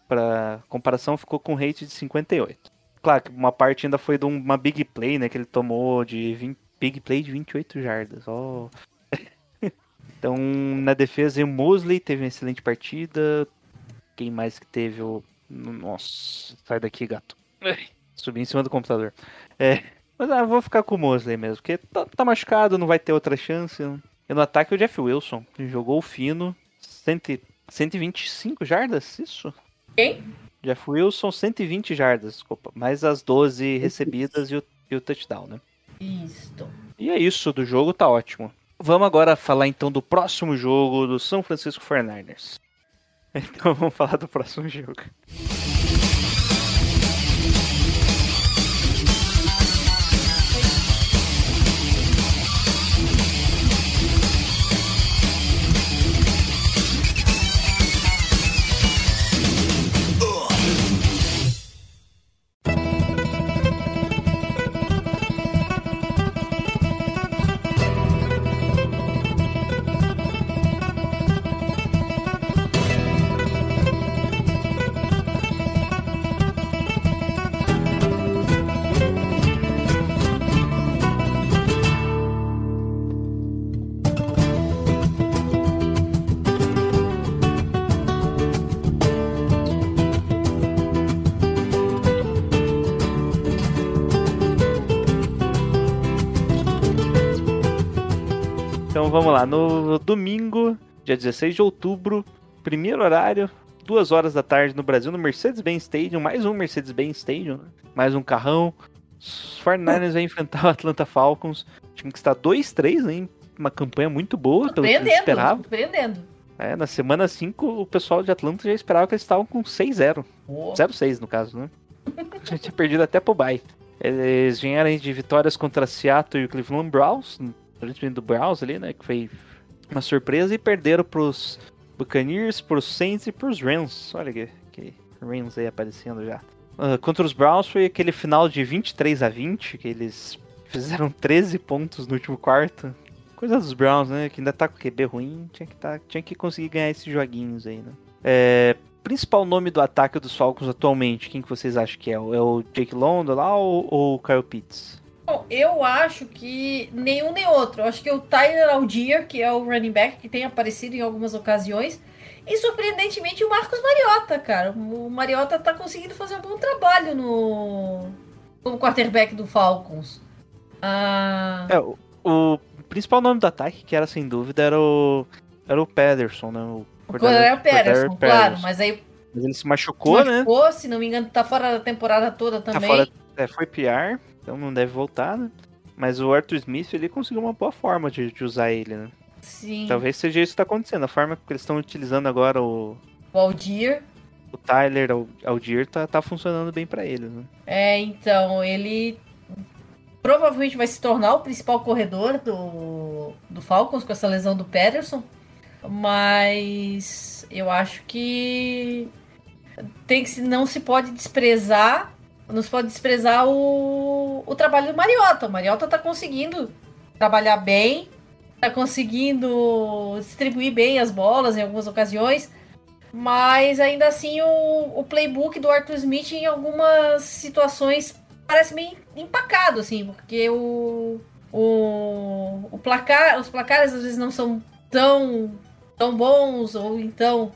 S2: para comparação, ficou com rate de 58. Claro que uma parte ainda foi de uma big play, né? Que ele tomou de 20, big play de 28 jardas. Ó. *laughs* Então, na defesa, o Mosley teve uma excelente partida. Quem mais que teve? O... Nossa, sai daqui, gato. *laughs* Subi em cima do computador. É, mas ah, vou ficar com o Mosley mesmo, porque tá, tá machucado, não vai ter outra chance. E no ataque o Jeff Wilson, que jogou fino, 100, 125 jardas, isso?
S3: Quem?
S2: Jeff Wilson, 120 jardas, desculpa. Mais as 12 recebidas e o, e o touchdown, né?
S3: Isto.
S2: E é isso do jogo, tá ótimo. Vamos agora falar então do próximo jogo do São Francisco 49ers. *laughs* Então vamos falar do próximo jogo. Vamos lá, no domingo, dia 16 de outubro, primeiro horário, duas horas da tarde no Brasil, no Mercedes-Benz Stadium, mais um Mercedes-Benz Stadium, né? mais um carrão. Os 49ers vai enfrentar o Atlanta Falcons, time que está 2-3, né? Uma campanha muito boa, pelo que eles
S3: Surpreendendo.
S2: É, na semana 5, o pessoal de Atlanta já esperava que eles estavam com 6-0.
S3: Pô,
S2: 0-6 no caso, né? Já tinha perdido até pro bye. Eles vieram aí de vitórias contra Seattle e o Cleveland Browns, principalmente do Browns ali, né? Que foi uma surpresa e perderam pros Buccaneers, pros Saints e pros Rams. Olha que, que Rams aí aparecendo já. Ah, contra os Browns foi aquele final de 23 a 20, que eles fizeram *laughs* 13 pontos no último quarto. Coisa dos Browns, né? Que ainda tá com o QB ruim, tinha que, tá, tinha que conseguir ganhar esses joguinhos aí, né? É, principal nome do ataque dos Falcons atualmente, quem que vocês acham que é? É o Jake London lá ou, ou o Kyle Pitts?
S3: Bom, eu acho que nenhum nem outro. Eu acho que o Tyler Algier, que é o running back que tem aparecido em algumas ocasiões, e surpreendentemente o Marcos Mariota, cara. O Mariota tá conseguindo fazer um bom trabalho no como quarterback do Falcons. Ah,
S2: É, o, o principal nome do ataque, que era sem dúvida, era o, era o Pederson, né? O
S3: quando era o Pederson, claro, mas aí
S2: Mas ele se machucou, né?
S3: machucou, se não me engano, tá fora da temporada toda
S2: Tá
S3: também.
S2: fora, é, foi PR, então não deve voltar, né? Mas o Arthur Smith, ele conseguiu uma boa forma de, de usar ele, né?
S3: Sim,
S2: Talvez seja isso que tá acontecendo. A forma que eles estão utilizando agora o,
S3: o Algier.
S2: o Tyler Al- Algier tá, tá funcionando bem pra eles, né?
S3: É, então, ele provavelmente vai se tornar o principal corredor do, do Falcons com essa lesão do Pederson. Mas eu acho que tem que não se pode desprezar. Não se pode desprezar o, o trabalho do Mariota. O Mariota tá conseguindo trabalhar bem, tá conseguindo distribuir bem as bolas em algumas ocasiões. Mas ainda assim o, o playbook do Arthur Smith em algumas situações parece meio empacado, assim, porque o, o, o placar, os placares às vezes não são tão, tão bons, ou então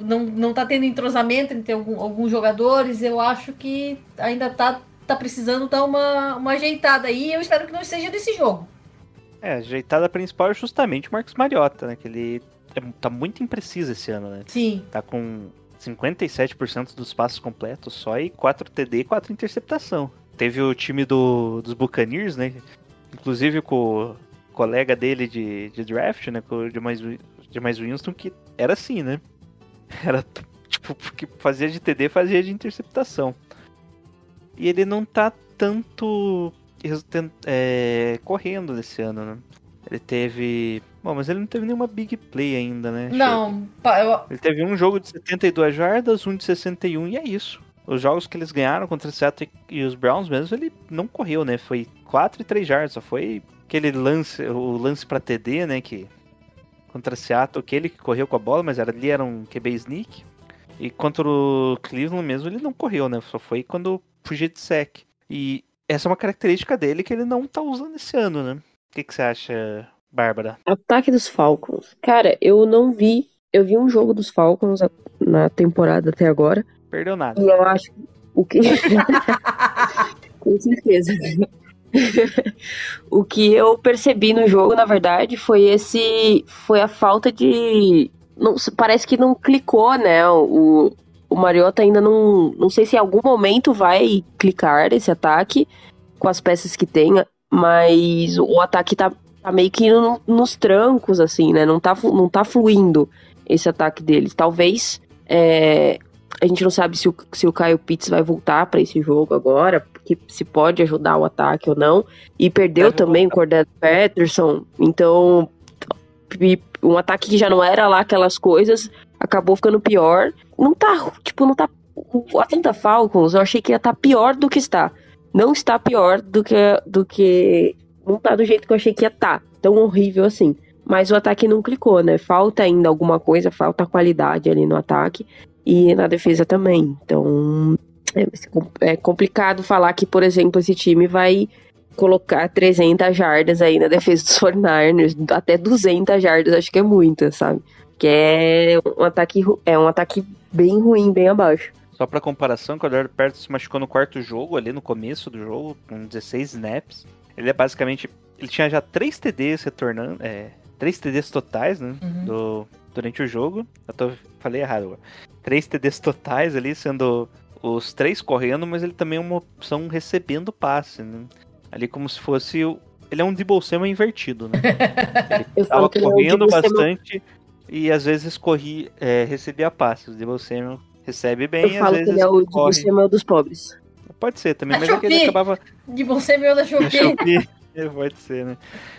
S3: não, não tá tendo entrosamento entre algum- alguns jogadores. Eu acho que ainda tá, tá precisando dar uma, uma ajeitada aí. Eu espero que não seja desse jogo.
S2: É, a ajeitada principal é justamente o Marcos Mariota, né? Que ele é- tá muito impreciso esse ano, né?
S3: Sim,
S2: Tá com 57% dos passos completos só e 4 TD e 4 interceptação. Teve o time do, dos Buccaneers, né? Inclusive com o colega dele de, de draft, né? Com o James, Wi- James Winston, que era assim, né? *laughs* Era tipo, que fazia de TD, fazia de interceptação. E ele não tá tanto é, correndo nesse ano, né? Ele teve. Bom, mas ele não teve nenhuma big play ainda, né?
S3: não, eu,
S2: Ele teve um jogo de 72 jardas, um de 61 e é isso. Os jogos que eles ganharam contra o Seattle e os Browns mesmo, ele não correu, né? Foi 4 e 3 jardas, só foi aquele lance, o lance pra TD, né, que contra Seattle, aquele que correu com a bola, mas era, ali era um QB sneak. E contra o Cleveland mesmo, ele não correu, né? Só foi quando fugia de sec. E essa é uma característica dele que ele não tá usando esse ano, né? O que, que você acha, Bárbara.
S4: Ataque dos Falcons. Cara, eu não vi. Eu vi um jogo dos Falcons na temporada até agora.
S2: Perdeu nada.
S4: E eu acho que o que. *laughs* Com certeza. *laughs* o que eu percebi no jogo, na verdade, foi esse. Foi a falta de. Não, parece que não clicou, né? O, o Mariota ainda não. Não sei se em algum momento vai clicar esse ataque com as peças que tem, mas o ataque tá, tá meio que no- nos trancos, assim, né? Não tá, não tá fluindo esse ataque deles. Talvez. é, a gente não sabe se o, se o Kyle Pitts vai voltar pra esse jogo agora, porque se pode ajudar o ataque ou não. E perdeu
S2: Deve
S4: também o Cordell Patterson. Então, um ataque que já não era lá aquelas coisas, acabou ficando pior. Não tá, tipo, não tá. O Atlanta Falcons, eu achei que ia estar pior do que está. Não está pior do que. do que. Não tá do jeito que eu achei que ia estar. Tão horrível assim. Mas o ataque não clicou, né? Falta ainda alguma coisa, falta qualidade ali no ataque e na defesa também. Então é, é complicado falar que, por exemplo, esse time vai colocar 300 jardas aí na defesa dos 49ers, até 200 jardas, acho que é muita, sabe? Que é um ataque é um ataque bem ruim, bem abaixo.
S2: Só pra comparação, quando o Cordero Perto se machucou no quarto jogo, ali no começo do jogo, com 16 snaps, ele é basicamente. Ele tinha já 3 TDs retornando. É, 3 TDs totais, né?
S3: Uhum.
S2: Do, durante o jogo. Eu tô, falei errado agora. 3 TDs totais ali, sendo os três correndo, mas ele também é uma opção recebendo passe, né? Ali como se fosse. o- Ele é um Samuel invertido, né? *laughs* Tava
S4: que ele é o
S2: correndo
S4: Debo Samuel-
S2: bastante e às vezes corri, é, recebia passes. O Samuel recebe bem
S4: Eu
S2: e às
S4: falo que
S2: vezes
S4: ele é o
S2: corre.
S4: Samuel dos pobres.
S2: Pode ser também,
S3: Da *laughs*
S2: mas é que ele
S3: Shopee.
S2: acabava.
S3: Meu da
S2: Da
S3: Shopee.
S2: É, *laughs* Pode ser, né?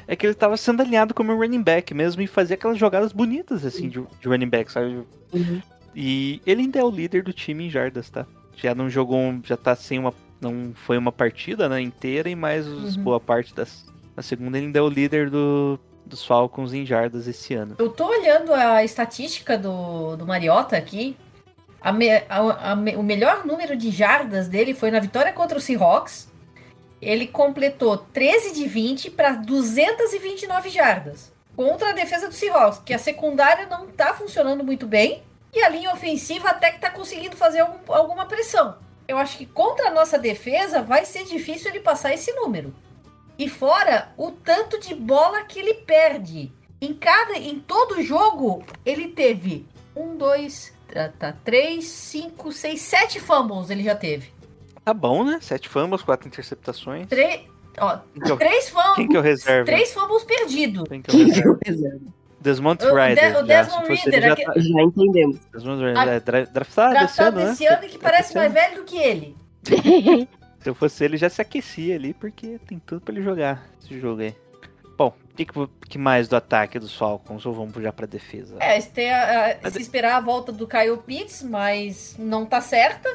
S2: É que ele tava sendo alinhado como um running back mesmo e fazia aquelas jogadas bonitas, assim, de, de running back, sabe?
S4: Uhum.
S2: E ele ainda é o líder do time em jardas, tá? Já não jogou, já tá sem uma. Não foi uma partida, né, inteira, e mais os-
S3: Uhum.
S2: boa parte das. Na segunda ele ainda é o líder do, dos Falcons em jardas esse ano.
S3: Eu tô olhando a estatística do, do Mariota aqui. A me- a- a o melhor número de jardas dele foi na vitória contra o Seahawks. Ele completou 13 de 20 para 229 jardas. Contra a defesa do Seahawks, que a secundária não tá funcionando muito bem. E a linha ofensiva até que tá conseguindo fazer algum- alguma pressão. Eu acho que contra a nossa defesa vai ser difícil ele passar esse número. E fora o tanto de bola que ele perde. Em cada, em todo jogo, ele teve um, dois, tá, tá, três, cinco, seis, sete fumbles ele já teve.
S2: Tá bom, né? Sete fumbles, quatro interceptações.
S3: Três, ó,
S2: Quem que eu,
S3: três fumbles,
S2: quem que eu reservo?
S3: três fumbles perdidos.
S2: Quem que eu reservo? Desmond
S3: O
S2: Rider.
S3: De- o
S2: já,
S3: Desmond
S2: ele, já tá-
S4: Já entendemos.
S2: Desmond Rider
S3: A-
S2: é dra- draftado esse ano, né?
S3: esse ano que parece mais velho do que ele. *laughs*
S2: Se eu fosse ele, já se aquecia ali, porque tem tudo pra ele jogar esse jogo aí. Bom, o que, que, que mais do ataque dos Falcons? Ou vamos já pra defesa?
S3: É, se, tem a- a- se esperar a volta do Kyle Pitts, mas não tá certa.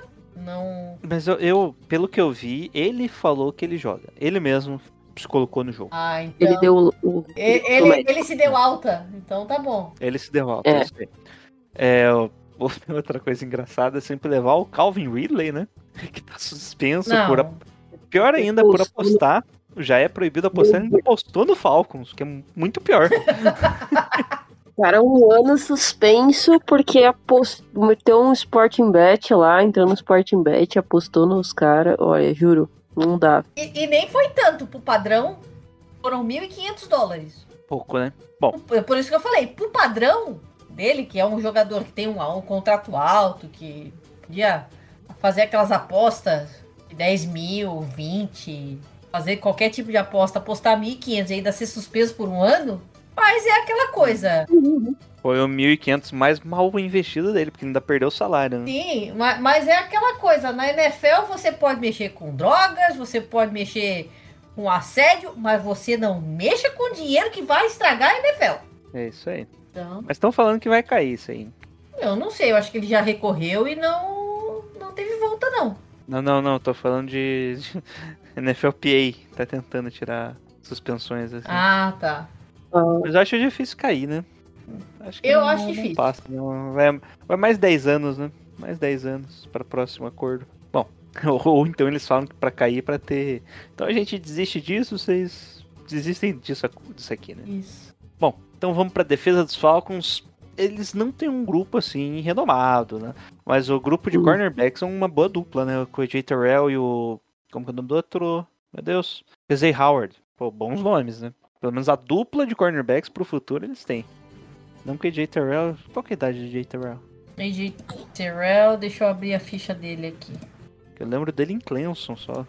S3: Não.
S2: Mas eu, eu, pelo que eu vi, ele falou que ele joga. Ele mesmo se colocou no jogo.
S3: Ah, então.
S4: Ele deu o. o-
S3: E-
S4: o
S3: Ele, ele se deu alta, então tá bom.
S2: Ele se deu alta,
S4: É.
S2: isso aí. É, *laughs* outra coisa engraçada é sempre levar o Calvin Ridley, né? *laughs* Que tá suspenso
S3: Não.
S2: por. a- Pior ainda, por apostar. Já é proibido apostar, ele ainda apostou no Falcons, que é muito pior. *laughs*
S4: Cara, um ano suspenso porque apost... meteu um Sporting Bet lá, entrou no Sporting Bet, apostou nos caras. Olha, juro, não dá.
S3: E, e nem foi tanto pro padrão. Foram 1.500 dólares.
S2: Pouco, né?
S3: Por, por isso que eu falei, pro padrão dele, que é um jogador que tem um, um contrato alto, que podia fazer aquelas apostas de 10 mil, 20, fazer qualquer tipo de aposta, apostar 1.500 e ainda ser suspenso por um ano. Mas é aquela coisa.
S2: Foi o 1.500 mais mal investido dele, porque ainda perdeu o salário, né?
S3: Sim, ma- mas é aquela coisa. Na NFL você pode mexer com drogas, você pode mexer com assédio, mas você não mexa com dinheiro que vai estragar a NFL.
S2: É isso aí.
S3: Então,
S2: Mas estão falando que vai cair isso aí.
S3: eu não sei, eu acho que ele já recorreu e não, não teve volta, não.
S2: Não, não, não, tô falando de, *laughs* de NFLPA, tá tentando tirar suspensões assim.
S3: Ah, tá.
S2: Mas eu acho difícil cair, né? Acho
S3: Eu
S2: não-
S3: acho
S2: não
S3: difícil.
S2: passa, não. Vai, vai mais 10 anos, né? Mais 10 anos para o próximo acordo. Bom, *laughs* ou, ou então eles falam que pra cair pra ter. Então a gente desiste disso, vocês desistem disso, disso aqui, né?
S3: Isso.
S2: Bom, então vamos pra defesa dos Falcons. Eles não têm um grupo assim renomado, né? Mas o grupo de
S4: Hum.
S2: cornerbacks é uma boa dupla, né? Com o AJ Terrell e o. Como que é o nome do outro? Meu Deus. Zay Howard. Pô, bons nomes, né? Pelo menos a dupla de cornerbacks pro futuro eles têm. Não que AJ Terrell. Qual que é a idade do AJ Terrell?
S3: AJ Terrell, deixa eu abrir a ficha dele aqui.
S2: Eu lembro dele em Clemson só.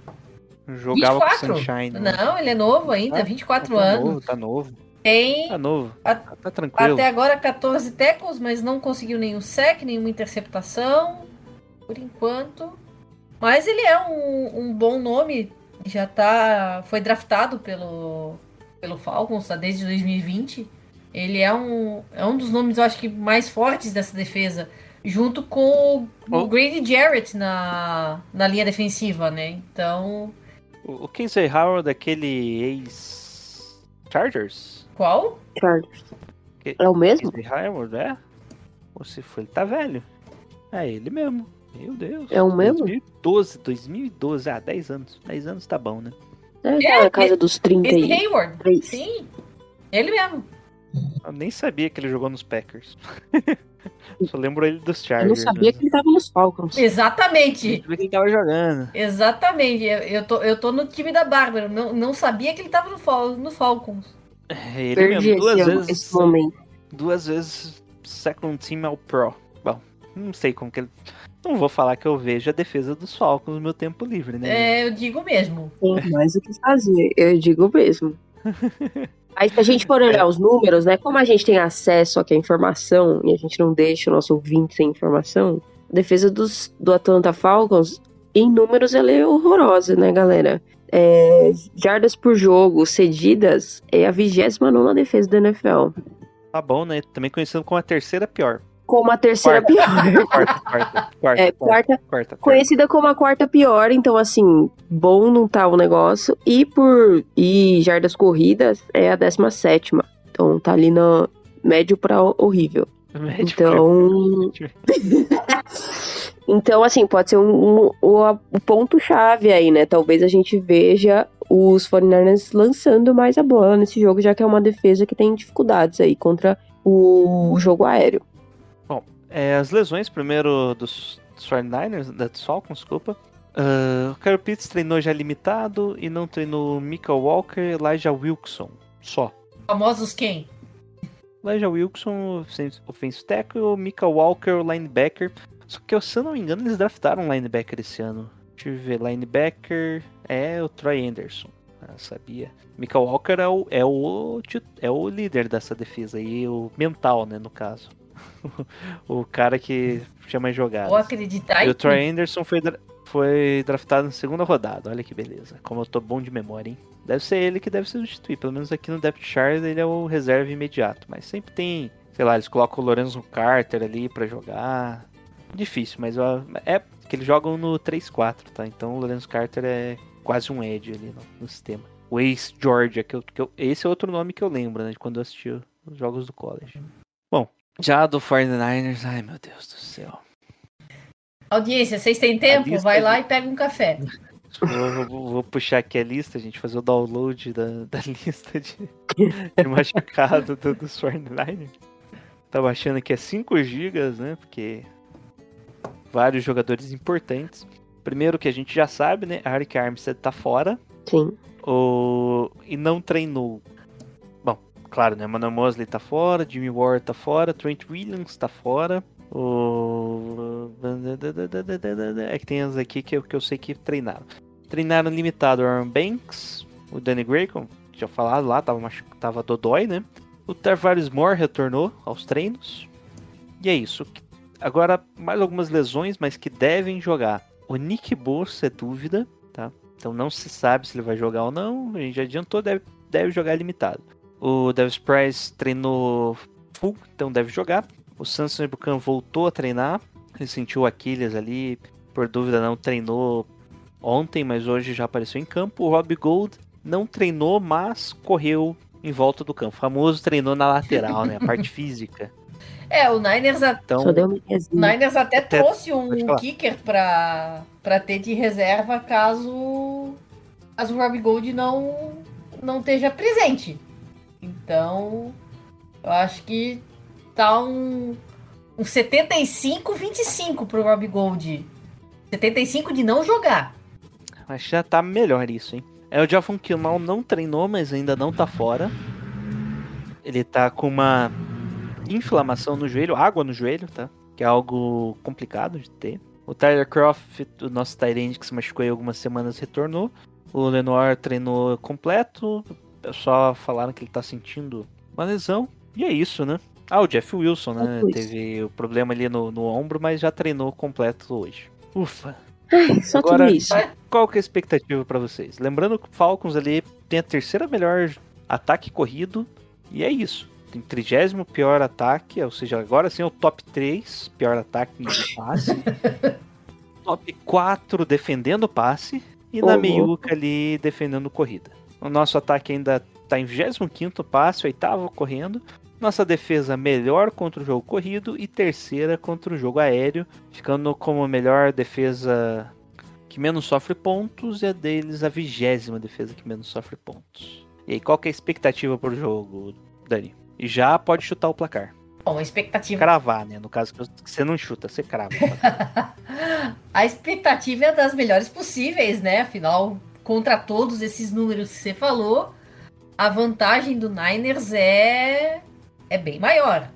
S2: Jogava
S3: 24?
S2: com Sunshine. né?
S3: Não, ele é novo ainda,
S2: Ah,
S3: 24
S2: tá
S3: anos.
S2: Novo, tá novo.
S3: Tem
S2: Tá novo.
S3: A-
S2: Tá, tá tranquilo.
S3: até agora 14 tackles, mas não conseguiu nenhum sec, nenhuma interceptação. Por enquanto. Mas ele é um, um bom nome. Já tá. Foi draftado pelo, pelo Falcons tá, desde 2020. Ele é um, é um dos nomes, eu acho que, mais fortes dessa defesa. Junto com o, o. Grady Jarrett na, na linha defensiva, né? Então.
S2: O, o Kinsey Howard, aquele ex-Chargers?
S3: Qual?
S4: Chargers.
S2: Que-
S4: É o mesmo?
S2: Kinsey Howard, é? Ou se foi, ele tá velho. É ele mesmo. Meu Deus.
S4: É o mesmo?
S2: 2012, 2012. Ah, 10 anos. 10 anos tá bom, né?
S4: É, tá na casa dos 30
S3: Esse
S4: aí.
S3: Hayward.
S4: Três.
S3: Sim. Ele mesmo.
S2: Eu nem sabia que ele jogou nos Packers. *laughs* Só lembro ele dos
S4: Eu não
S2: Chargers.
S4: sabia que ele tava nos Falcons.
S3: Exatamente.
S2: Eu sabia que ele tava jogando.
S3: Exatamente. Eu, eu, tô, eu tô no time da Bárbara. Não, não sabia que ele tava no, Fal no Falcons.
S2: É ele
S4: Perdi
S2: mesmo. Duas
S4: esse,
S2: vezes.
S4: esse momento.
S2: duas vezes second team ao pro. Bom, não sei como que ele. Não vou falar que eu vejo a defesa dos Falcons no meu tempo livre, né?
S3: É, eu digo mesmo.
S4: Tem mais o que fazer, eu digo mesmo. *laughs* Aí se a gente for olhar os números, né? Como a gente tem acesso aqui à informação e a gente não deixa o nosso ouvinte sem informação, a defesa dos, do Atlanta Falcons, em números, ela é horrorosa, né, galera? É, jardas por jogo cedidas é a 29 defesa da NFL.
S2: Tá bom, né? Também conhecido como a terceira pior.
S4: Como a terceira
S2: Quarta.
S4: pior. *laughs*
S2: Quarta, quarta, quarta.
S4: É, quarta,
S2: quarta, quarta.
S4: Conhecida como a quarta pior, então assim, bom não tá o negócio. E por e jardas corridas é a décima sétima. Então tá ali no médio pra horrível.
S2: Médio
S4: Então, *laughs* então assim, pode ser um, um- o, o ponto-chave aí, né? Talvez a gente veja os 49ers lançando mais a bola nesse jogo, já que é uma defesa que tem dificuldades aí contra o jogo aéreo.
S2: É, as lesões primeiro dos, dos 49ers, da Falcons, desculpa. Ah, o Kyle Pitts treinou já limitado e não treinou Mika Walker e Elijah Wilson. Só.
S3: Famosos quem?
S2: Elijah Wilson, offensive- tackle, o Mika Walker, o linebacker. Só que, se eu não me engano, eles draftaram linebacker esse ano. Deixa eu ver, linebacker é o Troy Anderson. Ah, sabia. Mika Walker é o, é, o, é o líder dessa defesa aí, o mental, né, no caso. *laughs* o cara que chama jogadas.
S3: Vou acreditar
S2: E o Troy Anderson foi, foi draftado na segunda rodada. Olha que beleza. Como eu tô bom de memória, hein? Deve ser ele que deve substituir. Pelo menos aqui no depth chart ele é o reserva imediato. Mas sempre tem, sei lá, eles colocam o Lorenzo Carter ali pra jogar. Difícil, mas ó, é que eles jogam no 3-4, tá? Então o Lorenzo Carter é quase um edge ali no, no sistema. O Ace Georgia, que eu, que eu- esse é outro nome que eu lembro, né? De quando eu assisti os jogos do college. Já do 49ers, ai meu Deus do céu.
S3: Audiência, vocês têm tempo?
S2: lista
S3: Vai lá e pega um café.
S2: Vou, vou- vou puxar aqui a lista, gente, fazer o download da, da *laughs* lista de, de machucado do, dos 49ers. Tá baixando aqui a 5 GB, né? Porque vários jogadores importantes. Primeiro que a gente já sabe, né? Eric Armstead tá fora.
S4: Sim.
S2: O... E não treinou. Claro, né? Mano Mosley tá fora, Jimmy Ward tá fora, Trent Williams tá fora. O. É que tem as aqui que eu, que eu sei que treinaram. Treinaram limitado o Aaron Banks, o Danny Gray, como tinha falado lá, tava, machu... tava dodói, né? O Tarvaris Moore retornou aos treinos. E é isso. Agora, mais algumas lesões, mas que devem jogar. O Nick Bosa é dúvida, tá? Então não se sabe se ele vai jogar ou não. A gente já adiantou, deve, deve jogar limitado. O Davis Price treinou full, então deve jogar. O Samson Ibukan voltou a treinar. Ele sentiu Aquiles ali, por dúvida não treinou ontem, mas hoje já apareceu em campo. O Rob Gold não treinou, mas correu em volta do campo. O famoso treinou na lateral, né? A parte *laughs* física.
S3: É, o Niners, a-
S2: Então,
S3: o. Niners até,
S2: Até-
S3: trouxe um kicker pra, pra ter de reserva caso, caso o Rob Gold não, não esteja presente. Então, eu acho que tá um, um 75-25 pro Rob Gold. 75 de não jogar.
S2: Mas já tá melhor isso, hein? É, o Jafon Kilmal não treinou, mas ainda não tá fora. Ele tá com uma inflamação no joelho, água no joelho, tá? Que é algo complicado de ter. O Tyler Croft, o nosso Tyrande que se machucou aí algumas semanas, retornou. O Lenoir treinou completo. Só falaram que ele tá sentindo uma lesão. E é isso, né? Ah, o Jeff Wilson, né?
S4: É.
S2: Teve o problema ali no, no ombro, mas já treinou completo hoje. Ufa.
S4: Ai, só
S2: Agora-
S4: tudo isso.
S2: Qual que é a expectativa pra vocês? Lembrando que o Falcons ali tem a terceira melhor ataque corrido e é isso. Tem trigésimo pior ataque, ou seja, agora sim é o top 3 pior ataque de *laughs* passe. top 4 defendendo passe e
S4: Ô,
S2: na meiuca ali defendendo corrida. O nosso ataque ainda tá em 25º passe, oitavo correndo. Nossa defesa melhor contra o jogo corrido e terceira contra o jogo aéreo, ficando como a melhor defesa que menos sofre pontos e a deles a vigésima defesa que menos sofre pontos. E aí, qual que é a expectativa pro jogo, Dani? E já pode chutar o placar.
S3: Bom, a expectativa.
S2: Cravar, né? No caso que você não chuta, você crava. *laughs*
S3: A expectativa é das melhores possíveis, né? Afinal, contra todos esses números que você falou, a vantagem do Niners é, é bem maior.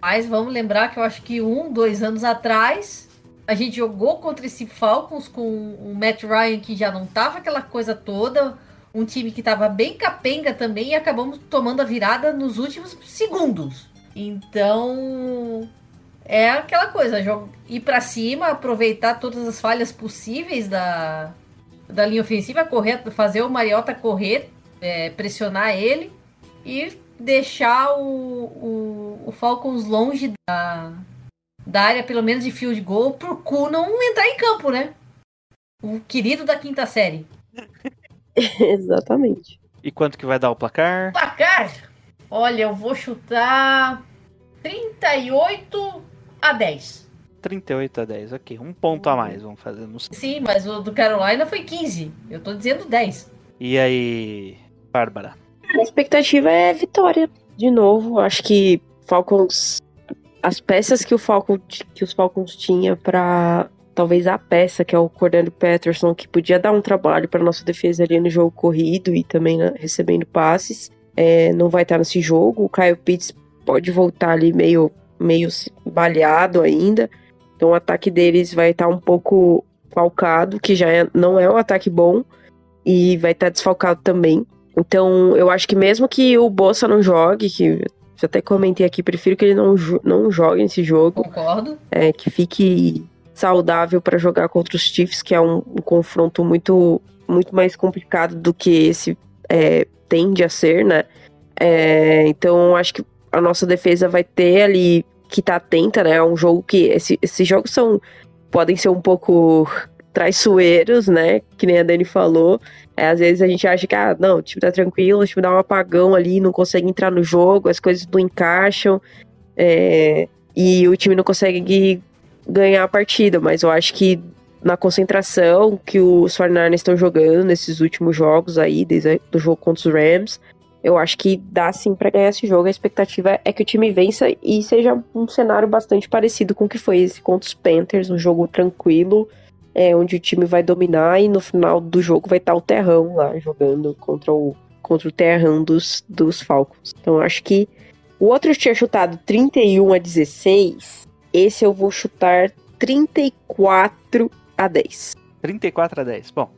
S3: Mas vamos lembrar que eu acho que um, dois anos atrás, a gente jogou contra esse Falcons com o Matt Ryan que já não tava aquela coisa toda, um time que tava bem capenga também e acabamos tomando a virada nos últimos segundos. Então, é aquela coisa, ir pra cima, aproveitar todas as falhas possíveis da, da linha ofensiva, correr, fazer o Mariota correr, é, pressionar ele e deixar o, o, o Falcons longe da, da área, pelo menos de field goal, pro cu não entrar em campo, né? O querido da quinta série. *laughs*
S4: Exatamente.
S2: e quanto que vai dar o placar?
S3: Placar, olha, eu vou chutar 38 a 10.
S2: 38 a 10, ok. Um ponto a mais, vamos fazer. Não sei.
S3: Sim, mas o do Carolina foi 15. Eu tô dizendo 10.
S2: E aí, Bárbara?
S4: A expectativa é vitória. De novo, acho que Falcons. As peças que, o Falcon, que os Falcons tinha pra. Talvez a peça, que é o Cordero Patterson, que podia dar um trabalho para nossa defesa ali no jogo corrido e também né, recebendo passes, é, não vai estar nesse jogo. O Kyle Pitts pode voltar ali meio, meio baleado ainda. Então o ataque deles vai estar um pouco falcado, que já é- não é um ataque bom, e vai estar desfalcado também. Então, eu acho que mesmo que o Bolsa não jogue, que eu até comentei aqui, prefiro que ele não, não jogue nesse jogo,
S3: Concordo.
S4: é, que fique saudável para jogar contra os Chiefs, que é um, um confronto muito, muito mais complicado do que esse é, tende a ser, né? É, então, acho que a nossa defesa vai ter ali que estar atenta, né? É um jogo que esse- esses jogos são podem ser um pouco traiçoeiros, né? Que nem a Dani falou. É, às vezes a gente acha que, ah, não, o time tá tranquilo, o time dá um apagão ali, não consegue entrar no jogo, as coisas não encaixam. é, e o time não consegue ganhar a partida, mas eu acho que na concentração que os 49ers estão jogando nesses últimos jogos aí, desde o jogo contra os Rams, eu acho que dá sim pra ganhar esse jogo. A expectativa é que o time vença e seja um cenário bastante parecido com o que foi esse contra os Panthers, um jogo tranquilo, é, onde o time vai dominar e no final do jogo vai estar o Terrão lá jogando contra o, contra o Terrão dos, dos Falcons. Então eu acho que o outro tinha chutado 31 a 16, esse eu vou chutar 34 a 10.
S2: 34 a 10. Bom,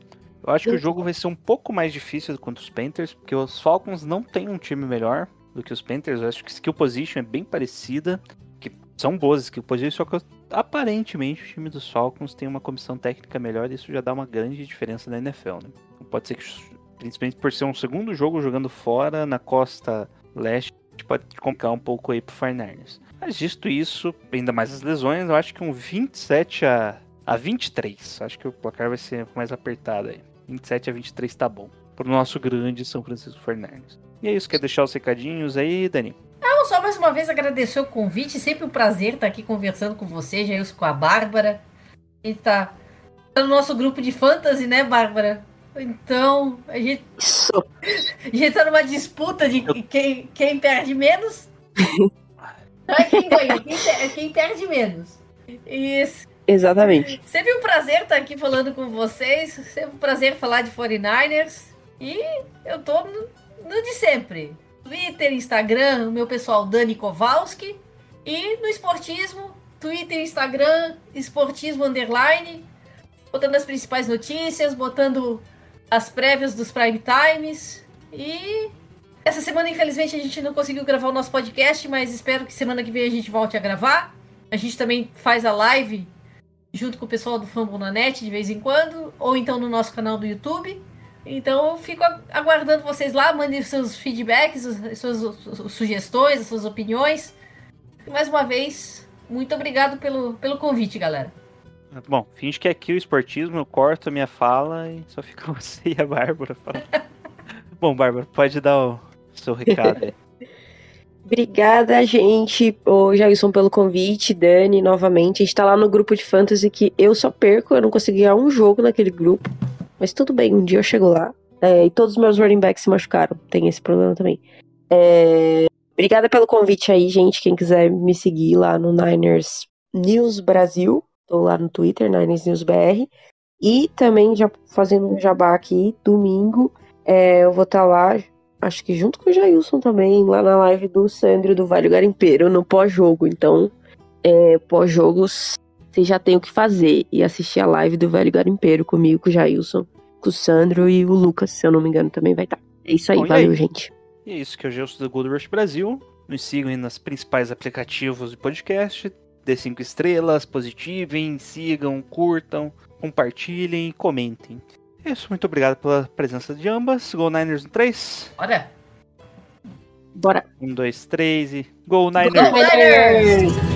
S2: eu acho que o jogo vai ser um pouco mais difícil contra os Panthers, porque os Falcons não têm um time melhor do que os Panthers. Eu acho que skill position é bem parecida, que são boas skill position, só que aparentemente o time dos Falcons tem uma comissão técnica melhor e isso já dá uma grande diferença na NFL, né? Então pode ser que, principalmente por ser um segundo jogo jogando fora na costa leste, pode complicar um pouco aí pro 49ers. Mas visto isso, ainda mais as lesões, eu acho que um 27 a, a 23. Acho que o placar vai ser mais apertado aí. 27 a 23 tá bom. Pro nosso grande São Francisco 49ers. E é isso, quer deixar os recadinhos aí, Dani?
S3: Não, só mais uma vez agradecer o convite. Sempre um prazer estar aqui conversando com você, Jailson, com a Bárbara. A gente tá, tá no nosso grupo de fantasy, né, Bárbara? Então, a gente,
S4: Isso. *laughs*
S3: a gente tá numa disputa de quem, quem perde menos. *laughs* Não é quem ganha, quem, é quem perde menos. Isso.
S4: Exatamente.
S3: Sempre um prazer estar aqui falando com vocês. Sempre um prazer falar de 49ers. E eu tô no, no de sempre. Twitter, Instagram, o meu pessoal Dani Kowalski. E no esportismo, Twitter, Instagram, esportismo underline. Botando as principais notícias, botando as prévias dos prime times. E essa semana, infelizmente, a gente não conseguiu gravar o nosso podcast, mas espero que semana que vem a gente volte a gravar. A gente também faz a live junto com o pessoal do Fumble na Net de vez em quando, ou então no nosso canal do YouTube. Então eu fico aguardando vocês lá, mandem os seus feedbacks, as as suas su- sugestões, as suas opiniões. E mais uma vez, muito obrigado pelo, pelo convite, galera.
S2: Bom, finge que aqui o esportismo, eu corto a minha fala e só fica *laughs* você e a Bárbara falando. *laughs* Bom, Bárbara, pode dar o seu recado aí. *laughs*
S4: Obrigada, gente, ô Jailson, pelo convite, Dani, novamente. A gente tá lá no grupo de fantasy que eu só perco, eu não consegui ganhar um jogo naquele grupo. Mas tudo bem, um dia eu chego lá. É, e todos os meus running backs se machucaram, tem esse problema também. É, Obrigada pelo convite aí, gente. Quem quiser me seguir lá no Niners News Brasil, tô lá no Twitter, Niners News BR. E também, já fazendo um jabá aqui, domingo, é, eu vou estar lá acho que junto com o Jailson também, lá na live do Sandro do Vale Garimpeiro, no pós-jogo. Então, é, pós-jogos, vocês já têm o que fazer e assistir a live do Velho Garimpeiro comigo, com o Jailson, com o Sandro e o Lucas, se eu não me engano, também vai estar. É isso aí,
S2: Bom,
S4: valeu,
S2: aí?
S4: gente.
S2: E é isso que é o Gelson do Gold Rush Brasil. Nos sigam aí nos principais aplicativos de podcast. Dê cinco estrelas, positivem, sigam, curtam, compartilhem e comentem. É isso, muito obrigado pela presença de ambas. Go Niners no 3.
S3: Olha.
S4: Bora.
S2: 1, 2, 3 e. Go Niners!
S3: Go Niners!